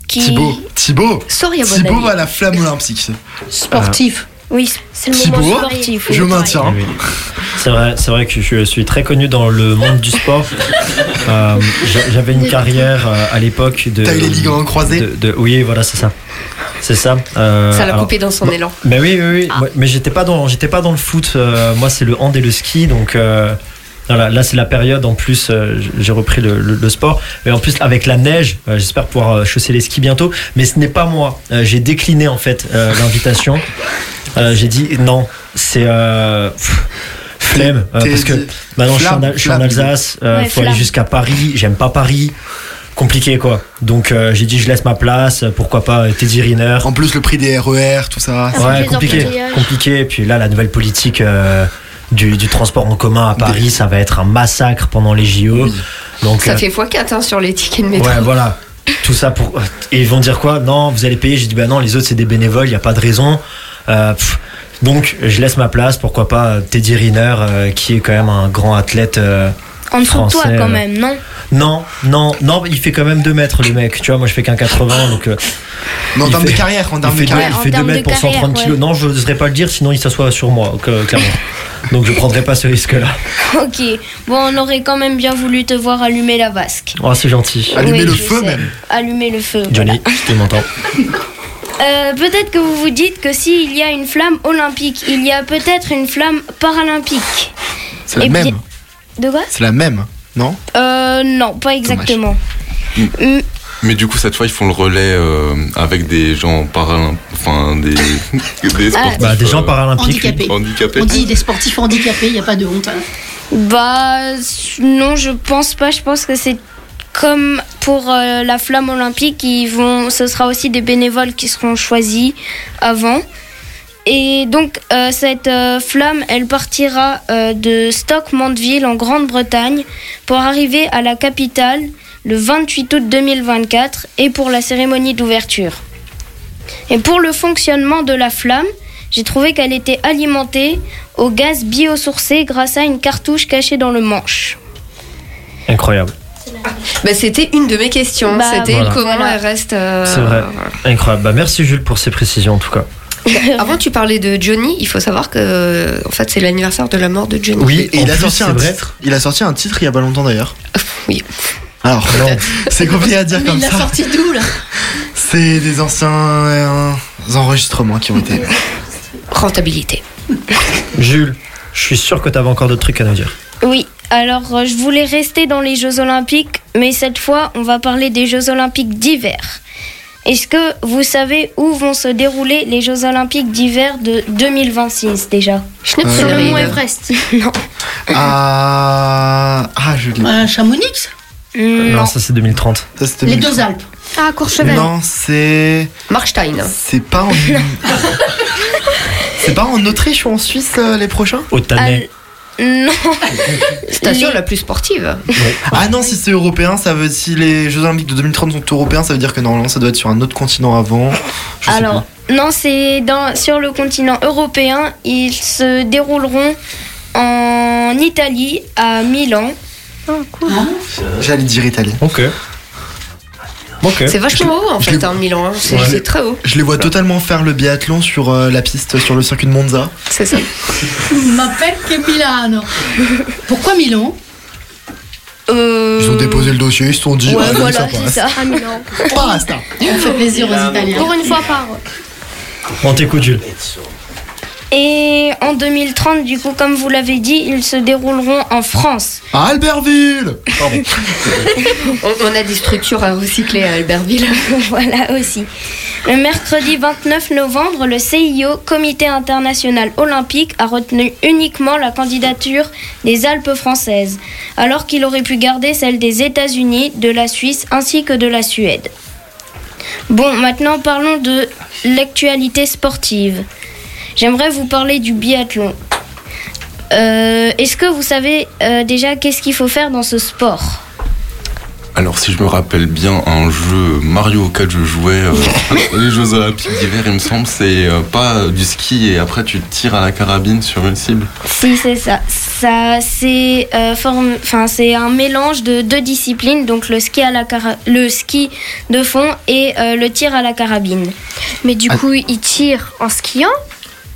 qui... Thibaut. Thibaut. Thibaut à la flamme olympique. Sportif. Oui, c'est le moment Thibaut, sportif. je oui. maintiens. Oui. C'est vrai, c'est vrai que je suis très connu dans le monde du sport. Euh, j'a- J'avais une carrière euh, à l'époque de. T'as eu les ligaments croisés de- de- Oui, voilà, c'est ça. C'est ça. euh, Ça l'a alors- coupé dans son élan. Mais oui, oui, oui. Moi- Mais j'étais pas dans, j'étais pas dans le foot. euh, moi, c'est le hand et le ski, donc. euh, voilà, là c'est la période en plus euh, j'ai repris le, le- le sport mais en plus avec la neige euh, j'espère pouvoir euh, chausser les skis bientôt mais ce n'est pas moi Euh, j'ai décliné en fait euh, l'invitation Euh, j'ai dit non c'est euh, pff, flemme euh, parce que maintenant je suis en, flamme, je suis en flamme. Alsace euh, Ouais, faut aller flamme. jusqu'à Paris j'aime pas Paris compliqué quoi donc euh, j'ai dit je laisse ma place pourquoi pas euh, Teddy Riner En plus, le prix des RER, tout ça. Ouais, les compliqué, embouteillages. compliqué. Et puis là, la nouvelle politique euh, du, du transport en commun à Paris, ça va être un massacre pendant les JO. Donc, Ça euh, fait x4 hein, sur les tickets de métro. ouais, voilà. tout ça pour. Et ils vont dire quoi? Non, vous allez payer. J'ai dit bah non, les autres c'est des bénévoles, il n'y a pas de raison. Euh, pff, donc je laisse ma place. Pourquoi pas Teddy Riner, euh, qui est quand même un grand athlète. euh, En dessous de toi quand euh. même, non? Non, non, non, il fait quand même 2 mètres le mec. Tu vois, moi je fais qu'un 80 donc. euh, Mais en il termes de fait- carrière, en termes de carrière. Il fait 2 termes de mètres pour carrière, 130 ouais. kilos. Non, je n'oserais pas le dire, sinon il s'assoit sur moi, que- clairement. Donc je prendrai pas ce risque-là. Ok. Bon, on aurait quand même bien voulu te voir allumer la vasque. Oh, c'est gentil. Oui, je sais. Allumer le feu. Johnny, je te m'entends. Euh, peut-être que vous vous dites que s'il y a une flamme olympique, il y a peut-être une flamme paralympique. C'est la bien- même. De quoi C'est la même, non Euh, non, pas exactement. Mm, Mais du coup, cette fois, ils font le relais euh, avec des gens paralympiques. Enfin, des, des sportifs. Bah, des gens euh, paralympiques. Handicapés. handicapés. On dit des sportifs handicapés, il n'y a pas de honte. hein. Bah, non, je pense pas. Je pense que c'est comme pour euh, la flamme olympique, ils vont, ce sera aussi des bénévoles qui seront choisis avant. Et donc, euh, cette euh, flamme, elle partira de Stoke-Mandeville en Grande-Bretagne pour arriver à la capitale le 28 août 2024 et pour la cérémonie d'ouverture. Et pour le fonctionnement de la flamme, j'ai trouvé qu'elle était alimentée au gaz biosourcé grâce à une cartouche cachée dans le manche. Incroyable. Bah, C'était une de mes questions. Bah, C'était Voilà. comment Voilà. elle reste. euh, C'est vrai. Incroyable. Bah, merci Jules pour ces précisions en tout cas. Avant, tu parlais de Johnny. Il faut savoir que, en fait, c'est l'anniversaire de la mort de Johnny. Oui, Et il a plus, sorti un titre. Il a sorti un titre il y a pas longtemps d'ailleurs. Oui. Alors, c'est compliqué à dire Mais comme il l'a ça. sorti d'où là? C'est des anciens euh, enregistrements qui ont été. Rentabilité. Jules, je suis sûr que tu avais encore d'autres trucs à nous dire. Oui, alors euh, je voulais rester dans les Jeux Olympiques, mais cette fois, on va parler des Jeux Olympiques d'hiver. Est-ce que vous savez où vont se dérouler les Jeux Olympiques d'hiver de 2026 déjà? Sur le mont Everest. Non. Ah, ah je l'ai. Euh, Chamonix? Non, ça c'est 2030. Ça, Les deux Alpes. Ah, Courchevel. Non, c'est. Markstein. C'est pas en. c'est pas en Autriche ou en Suisse euh, les prochains? Au Tanais. Non. Station Les- la plus sportive. Ah non, si c'est européen, ça veut si les Jeux Olympiques de 2030 sont européens, ça veut dire que normalement ça doit être sur un autre continent avant. Je Alors, non, c'est dans sur le continent européen. Ils se dérouleront en Italie, à Milan. Oh, cool. J'allais dire Italie. Ok. C'est vachement haut en je fait, l'ai- hein, Milan. hein. C'est Ouais. très haut. Je les vois totalement faire le biathlon sur euh, la piste sur le circuit de Monza. C'est ça. Ma che Milano. Pourquoi Milan? Euh, Ils ont déposé le dossier, ils se sont dit Ouais, allez, voilà, ça c'est ça. À Milan. Basta. On fait plaisir aux Italiens. Pour une fois par. On t'écoute Jules. Et en 2030, du coup, comme vous l'avez dit, ils se dérouleront en France. À Albertville Pardon. On, on a des structures à recycler à Albertville. voilà aussi. Le mercredi 29 novembre, le CIO, Comité international olympique, a retenu uniquement la candidature des Alpes françaises, alors qu'il aurait pu garder celle des États-Unis, de la Suisse ainsi que de la Suède. Bon, maintenant parlons de l'actualité sportive. J'aimerais vous parler du biathlon. Euh, Est-ce que vous savez euh, déjà qu'est-ce qu'il faut faire dans ce sport? Alors, si je me rappelle bien, un jeu Mario auquel je jouais, euh, les Jeux Olympiques d'hiver, il me semble, c'est euh, pas du ski et après tu tires à la carabine sur une cible. Si, c'est ça. Ça, c'est euh, forme- enfin, c'est un mélange de deux disciplines, donc le ski, à la cara- le ski de fond et euh, le tir à la carabine. Mais du coup, il tire en skiant?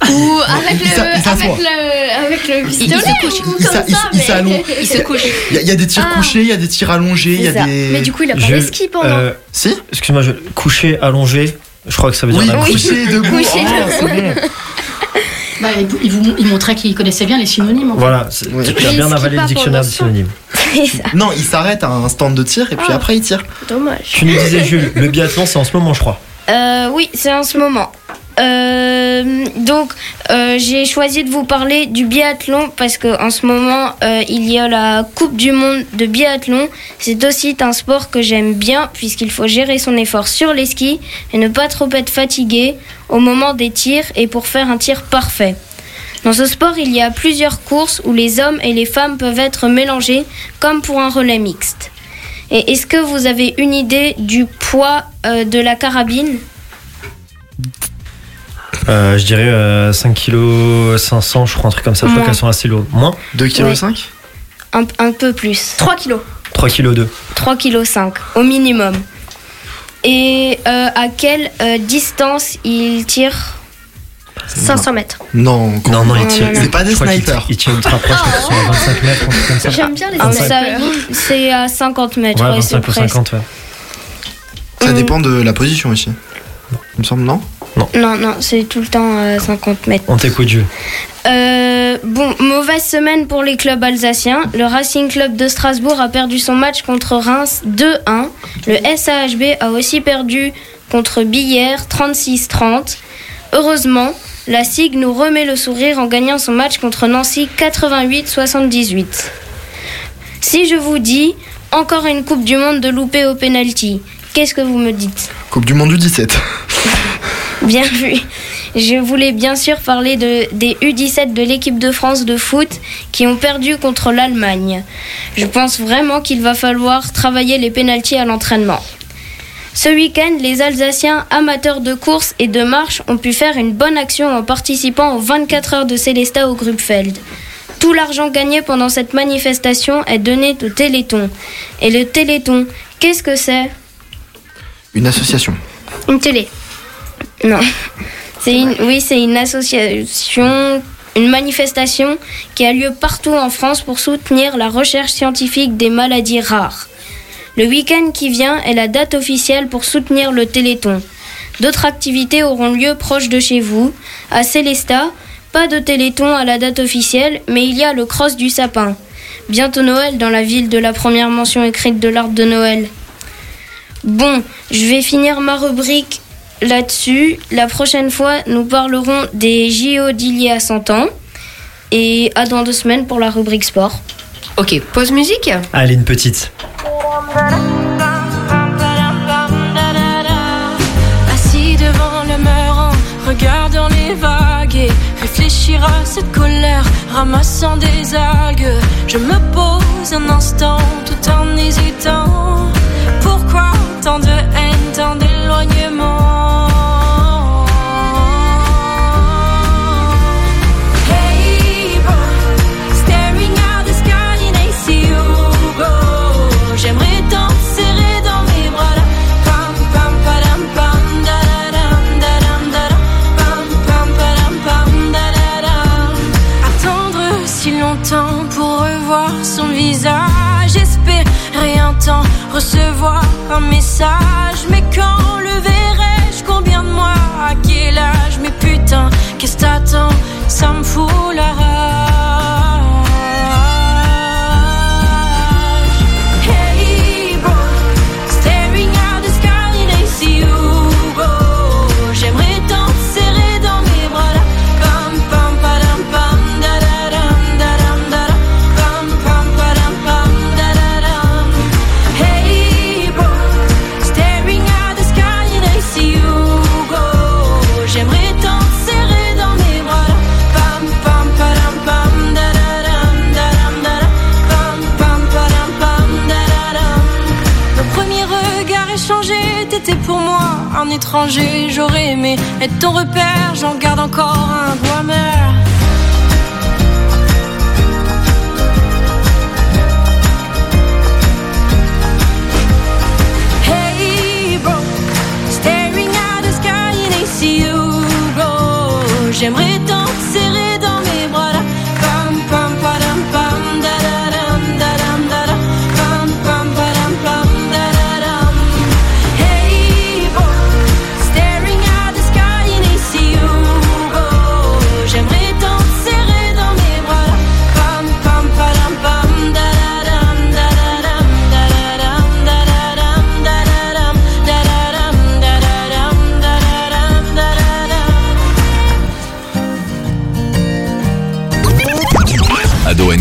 Ou avec il le, avec le, avec le Il, pistolet se couche. ou Il ça, il mais- s'allonge. Il se couche. Il y, a- il y a des tirs Ah. couchés, il y a des tirs allongés, il y a des. Mais du coup, il a pas skis pendant. euh, Si Excuse-moi, je... couché, allongé. Je crois que ça veut dire Oui, chose. couché, debout. Couché, oh, debout. bah, il, vous, il montrait qu'il connaissait bien les synonymes. en fait. Voilà, Oui. tu Mais as il bien avalé le dictionnaire des synonymes. Non, il s'arrête à un stand de tir et puis Ah. après il tire. Dommage. Tu nous disais Jules, le biathlon c'est en ce moment je crois. Euh, oui, c'est en ce moment. Euh, donc, euh, j'ai choisi de vous parler du biathlon parce que en ce moment, euh, il y a la Coupe du Monde de biathlon. C'est aussi un sport que j'aime bien puisqu'il faut gérer son effort sur les skis et ne pas trop être fatigué au moment des tirs et pour faire un tir parfait. Dans ce sport, il y a plusieurs courses où les hommes et les femmes peuvent être mélangés comme pour un relais mixte. Et est-ce que vous avez une idée du poids de la carabine? Euh, je dirais euh, 5 kg 500, je crois, un truc comme ça. Je crois Moins. qu'elles sont assez lourdes. Moins 2 kg Ouais. un, un peu plus. 3 kilos. 3 kg 2. 3 kg 5 au minimum. Et euh, à quelle euh, distance il tire 500 mètres? Non, Non, non, il tire. C'est pas des je crois qu'il snipers. Il tire ultra proche, je crois qu'ils sont à 25 mètres, un truc comme ça. J'aime bien les Ah, snipers. ça, C'est à 50 mètres. Ouais, ouais, c'est 25 ou presque. 50, ouais. Ça Mm. dépend de la position aussi. Il me semble, non? Non, non, c'est tout le temps euh, 50 mètres. On t'écoute, Dieu. Euh, bon, mauvaise semaine pour les clubs alsaciens. Le Racing Club de Strasbourg a perdu son match contre Reims 2-1. Le SAHB a aussi perdu contre Billère 36-30. Heureusement, la SIG nous remet le sourire en gagnant son match contre Nancy 88-78. Si je vous dis encore une Coupe du Monde de loupé au penalty, qu'est-ce que vous me dites? Coupe du Monde du 17. Bien vu. Je voulais bien sûr parler de, des U17 de l'équipe de France de foot qui ont perdu contre l'Allemagne. Je pense vraiment qu'il va falloir travailler les pénalties à l'entraînement. Ce week-end, les Alsaciens amateurs de course et de marche ont pu faire une bonne action en participant aux 24 heures de Célestat au Grubfeld. Tout l'argent gagné pendant cette manifestation est donné au Téléthon. Et le Téléthon, qu'est-ce que c'est? Une association. Une télé. Non. C'est une, oui, c'est une association, une manifestation qui a lieu partout en France pour soutenir la recherche scientifique des maladies rares. Le week-end qui vient est la date officielle pour soutenir le Téléthon. D'autres activités auront lieu proche de chez vous. À Célestat, pas de Téléthon à la date officielle, mais il y a le cross du sapin. Bientôt Noël dans la ville de la première mention écrite de l'arbre de Noël. Bon, je vais finir ma rubrique là-dessus. La prochaine fois, nous parlerons des JO d'il y a 100 ans. Et à dans deux semaines pour la rubrique sport. Ok, pause musique. Allez, une petite. Assis devant le mur en regardant les vagues et réfléchir à cette colère, ramassant des algues. Je me pose un instant tout en hésitant. Pourquoi tant de haine, recevoir un message. Mais quand le verrai-je? Combien de mois? À quel âge? Mais putain, qu'est-ce que t'attends? Ça me fout la rage. T'étais pour moi un étranger. J'aurais aimé être ton repère, j'en garde encore un doigt amer. Hey bro, staring at the sky and see you go. J'aimerais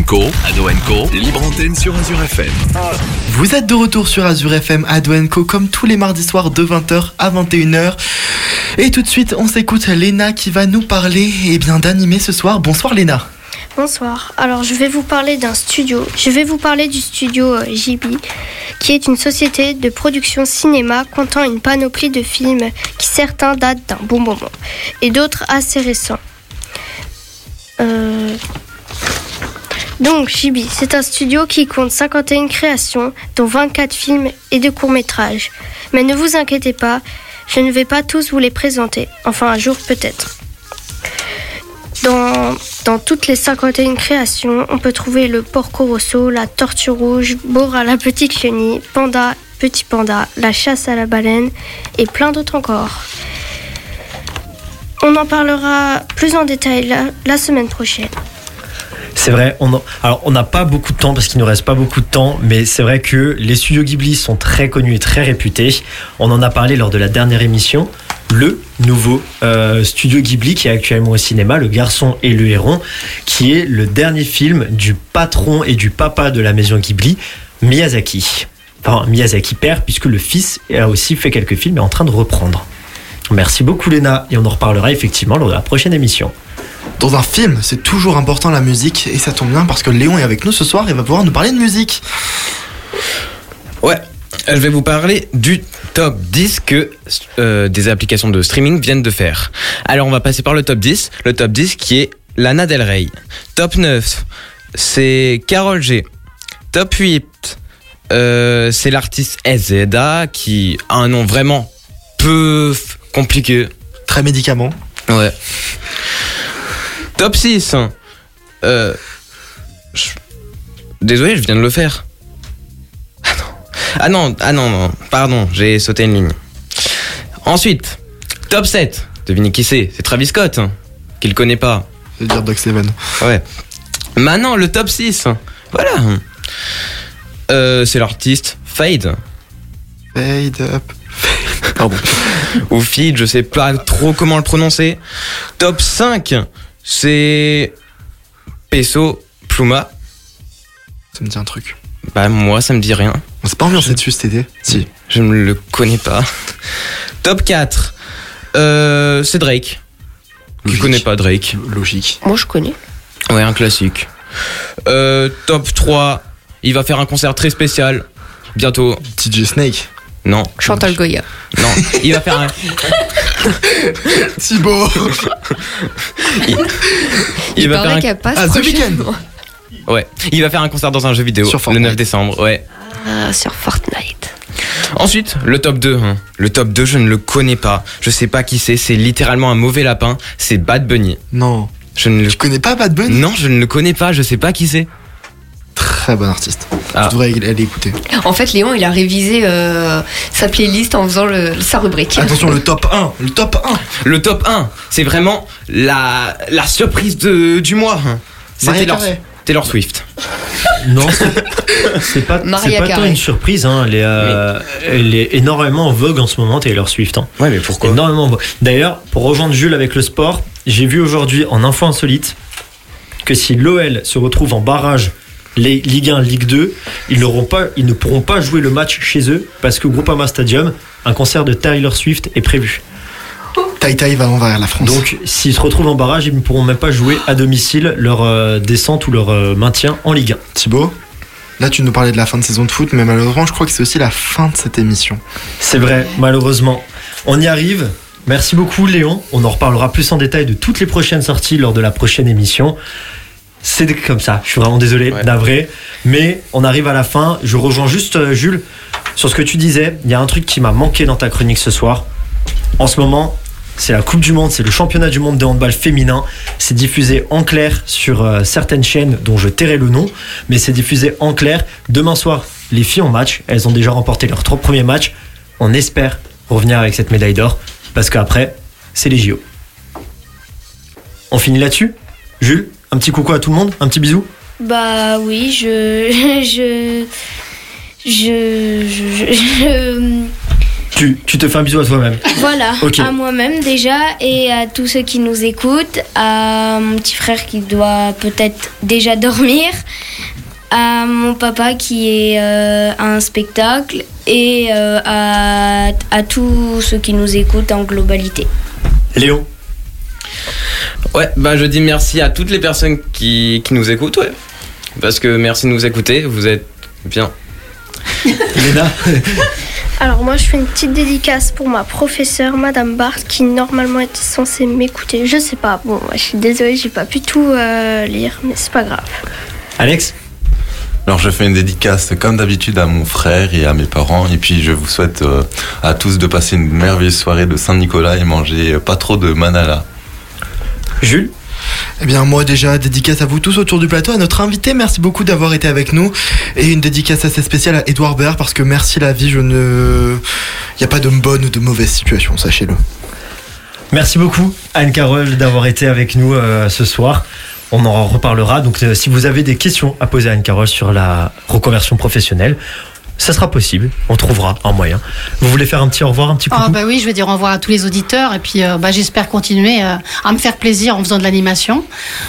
Co, Ado Co, libre antenne sur Azure FM. Vous êtes de retour sur Azure FM à Co comme tous les mardis soirs de 20h à 21h. Et tout de suite, on s'écoute Léna qui va nous parler eh bien d'animer ce soir. Bonsoir Léna. Bonsoir. Alors, je vais vous parler d'un studio. Je vais vous parler du studio euh, JB, qui est une société de production cinéma comptant une panoplie de films qui certains datent d'un bon moment et d'autres assez récents. Euh, Donc, JB, c'est un studio qui compte 51 créations, dont 24 films et deux courts-métrages. Mais ne vous inquiétez pas, je ne vais pas tous vous les présenter. Enfin, un jour peut-être. Dans, toutes les 51 créations, on peut trouver le Porco Rosso, la Tortue Rouge, Bora la Petite Chenille, Panda, Petit Panda, la Chasse à la Baleine et plein d'autres encore. On en parlera plus en détail la semaine prochaine. C'est vrai, on alors on n'a pas beaucoup de temps parce qu'il nous reste pas beaucoup de temps, mais c'est vrai que les studios Ghibli sont très connus et très réputés. On en a parlé lors de la dernière émission. Le nouveau euh, studio Ghibli qui est actuellement au cinéma, Le Garçon et le Héron, qui est le dernier film du patron et du papa de la maison Ghibli, Miyazaki. Enfin, Miyazaki père, puisque le fils a aussi fait quelques films et est en train de reprendre. Merci beaucoup Léna, et on en reparlera effectivement lors de la prochaine émission. Dans un film, c'est toujours important la musique et ça tombe bien parce que Léon est avec nous ce soir et va pouvoir nous parler de musique. Ouais, je vais vous parler du top 10 que euh, des applications de streaming viennent de faire. Alors on va passer par le top 10. Le top 10 qui est Lana Del Rey. Top 9, c'est Carol G. Top 8, euh, c'est l'artiste SZA qui a un nom vraiment peu compliqué. Très médicament. Ouais. Top 6, euh, je- Désolé, je viens de le faire. Ah non, ah non, non, pardon, j'ai sauté une ligne. Ensuite, top 7. Devinez qui c'est C'est Travis Scott, hein, qui le connaît pas. C'est dire Doc Seven. Ouais. Maintenant, le top 6. Voilà. Euh, c'est l'artiste Fade. Fade up. Pardon. Ou Feed, je sais pas trop comment le prononcer. Top 5, c'est Peso Pluma. Ça me dit un truc. Bah moi ça me dit rien. On s'est pas ambiancé dessus cet été Si. Je ne le connais pas. Top 4, euh, c'est Drake. Qui connaît pas Drake Logique. Moi, je connais. Ouais, un classique. Euh, top 3, il va faire un concert très spécial. Bientôt. DJ Snake. Non. Chantal Goya. Non, il va faire un. Thibaut Il, Il va faire paraît un... qu'elle passe Ah. Ouais, il va faire un concert dans un jeu vidéo Sur le Fortnite. 9 décembre. Ouais. Ah, sur Fortnite. Ensuite, le top 2. hein. Le top 2, je ne le connais pas. Je sais pas qui c'est. C'est littéralement un mauvais lapin. C'est Bad Bunny. Non. Je ne le Tu connais pas Bad Bunny? Non, je ne le connais pas. Je sais pas qui c'est. Très bon artiste. Ah. Tu devrais aller écouter. En fait, Léon, il a révisé euh, sa playlist en faisant le- sa rubrique. Attention, le top 1. Le top 1. Le top 1, c'est vraiment la, la surprise de, du mois. hein. C'est Maria Taylor, Swift. Non, c'est- pas, Mariah c'est pas tant une surprise. Hein. Elle, est, euh, elle est énormément en vogue en ce moment, Taylor Swift. Hein. Ouais, mais pourquoi? Énormément. D'ailleurs, pour rejoindre Jules avec le sport, j'ai vu aujourd'hui en info insolite que si l'OL se retrouve en barrage les Ligue 1, Ligue 2, ils, n'auront pas, ils ne pourront pas jouer le match chez eux parce que Groupama Stadium, un concert de Taylor Swift est prévu. Tai Tai va envers la France. Donc, s'ils se retrouvent en barrage, ils ne pourront même pas jouer à domicile leur euh, descente ou leur euh, maintien en Ligue 1. Thibaut, là tu nous parlais de la fin de saison de foot, mais malheureusement je crois que c'est aussi la fin de cette émission. C'est vrai, malheureusement. On y arrive. Merci beaucoup Léon. On en reparlera plus en détail de toutes les prochaines sorties lors de la prochaine émission. C'est comme ça, je suis vraiment désolé, Ouais. navré. Mais on arrive à la fin. Je rejoins juste euh, Jules sur ce que tu disais. Il y a un truc qui m'a manqué dans ta chronique ce soir. En ce moment, c'est la Coupe du Monde, c'est le championnat du monde de handball féminin. C'est diffusé en clair sur euh, certaines chaînes dont je tairai le nom, mais c'est diffusé en clair. Demain soir, les filles ont match. Elles ont déjà remporté leurs trois premiers matchs. On espère revenir avec cette médaille d'or parce qu'après, c'est les JO. On finit là-dessus Jules, un petit coucou à tout le monde, un petit bisou. Bah oui, je. Je. Je. Je. je- je- Tu, tu te fais un bisou à toi-même. voilà, à moi-même déjà et à tous ceux qui nous écoutent, à mon petit frère qui doit peut-être déjà dormir, à mon papa qui est euh, à un spectacle et euh, à, à tous ceux qui nous écoutent en globalité. Léon, Ouais, bah je dis merci à toutes les personnes qui, qui nous écoutent, ouais. Parce que merci de nous écouter, vous êtes bien. Léna Alors moi je fais une petite dédicace pour ma professeure Madame Barthes qui normalement était censée m'écouter. Je sais pas, bon je suis désolée j'ai pas pu tout euh, lire mais c'est pas grave. Alex Alors je fais une dédicace comme d'habitude à mon frère et à mes parents et puis je vous souhaite euh, à tous de passer une merveilleuse soirée de Saint-Nicolas et manger euh, pas trop de manala. Jules Eh bien, moi déjà, dédicace à vous tous autour du plateau, à notre invité, merci beaucoup d'avoir été avec nous. Et une dédicace assez spéciale à Edouard Baird, parce que merci la vie, je ne. Il n'y a pas de bonne ou de mauvaise situation, sachez-le. Merci beaucoup Anne-Carole d'avoir été avec nous euh, ce soir. On en reparlera. Donc euh, si vous avez des questions à poser à Anne-Carole sur la reconversion professionnelle, ça sera possible. On trouvera un moyen. Vous voulez faire un petit au revoir, un petit coucou Ah bah oui, je vais dire au revoir à tous les auditeurs et puis euh, bah, j'espère continuer euh, à me faire plaisir en faisant de l'animation.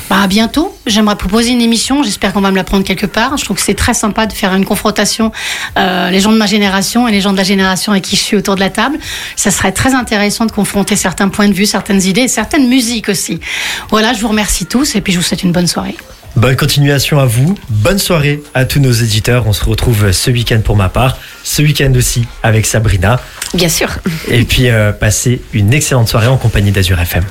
Bah, à bientôt. J'aimerais proposer une émission. J'espère qu'on va me la prendre quelque part. Je trouve que c'est très sympa de faire une confrontation euh, les gens de ma génération et les gens de la génération avec qui je suis autour de la table. Ça serait très intéressant de confronter certains points de vue, certaines idées, et certaines musiques aussi. Voilà, je vous remercie tous et puis je vous souhaite une bonne soirée. Bonne continuation à vous. Bonne soirée à tous nos éditeurs. On se retrouve ce week-end pour ma part. Ce week-end aussi avec Sabrina. Bien sûr. Et puis euh, passez une excellente soirée en compagnie d'Azur FM.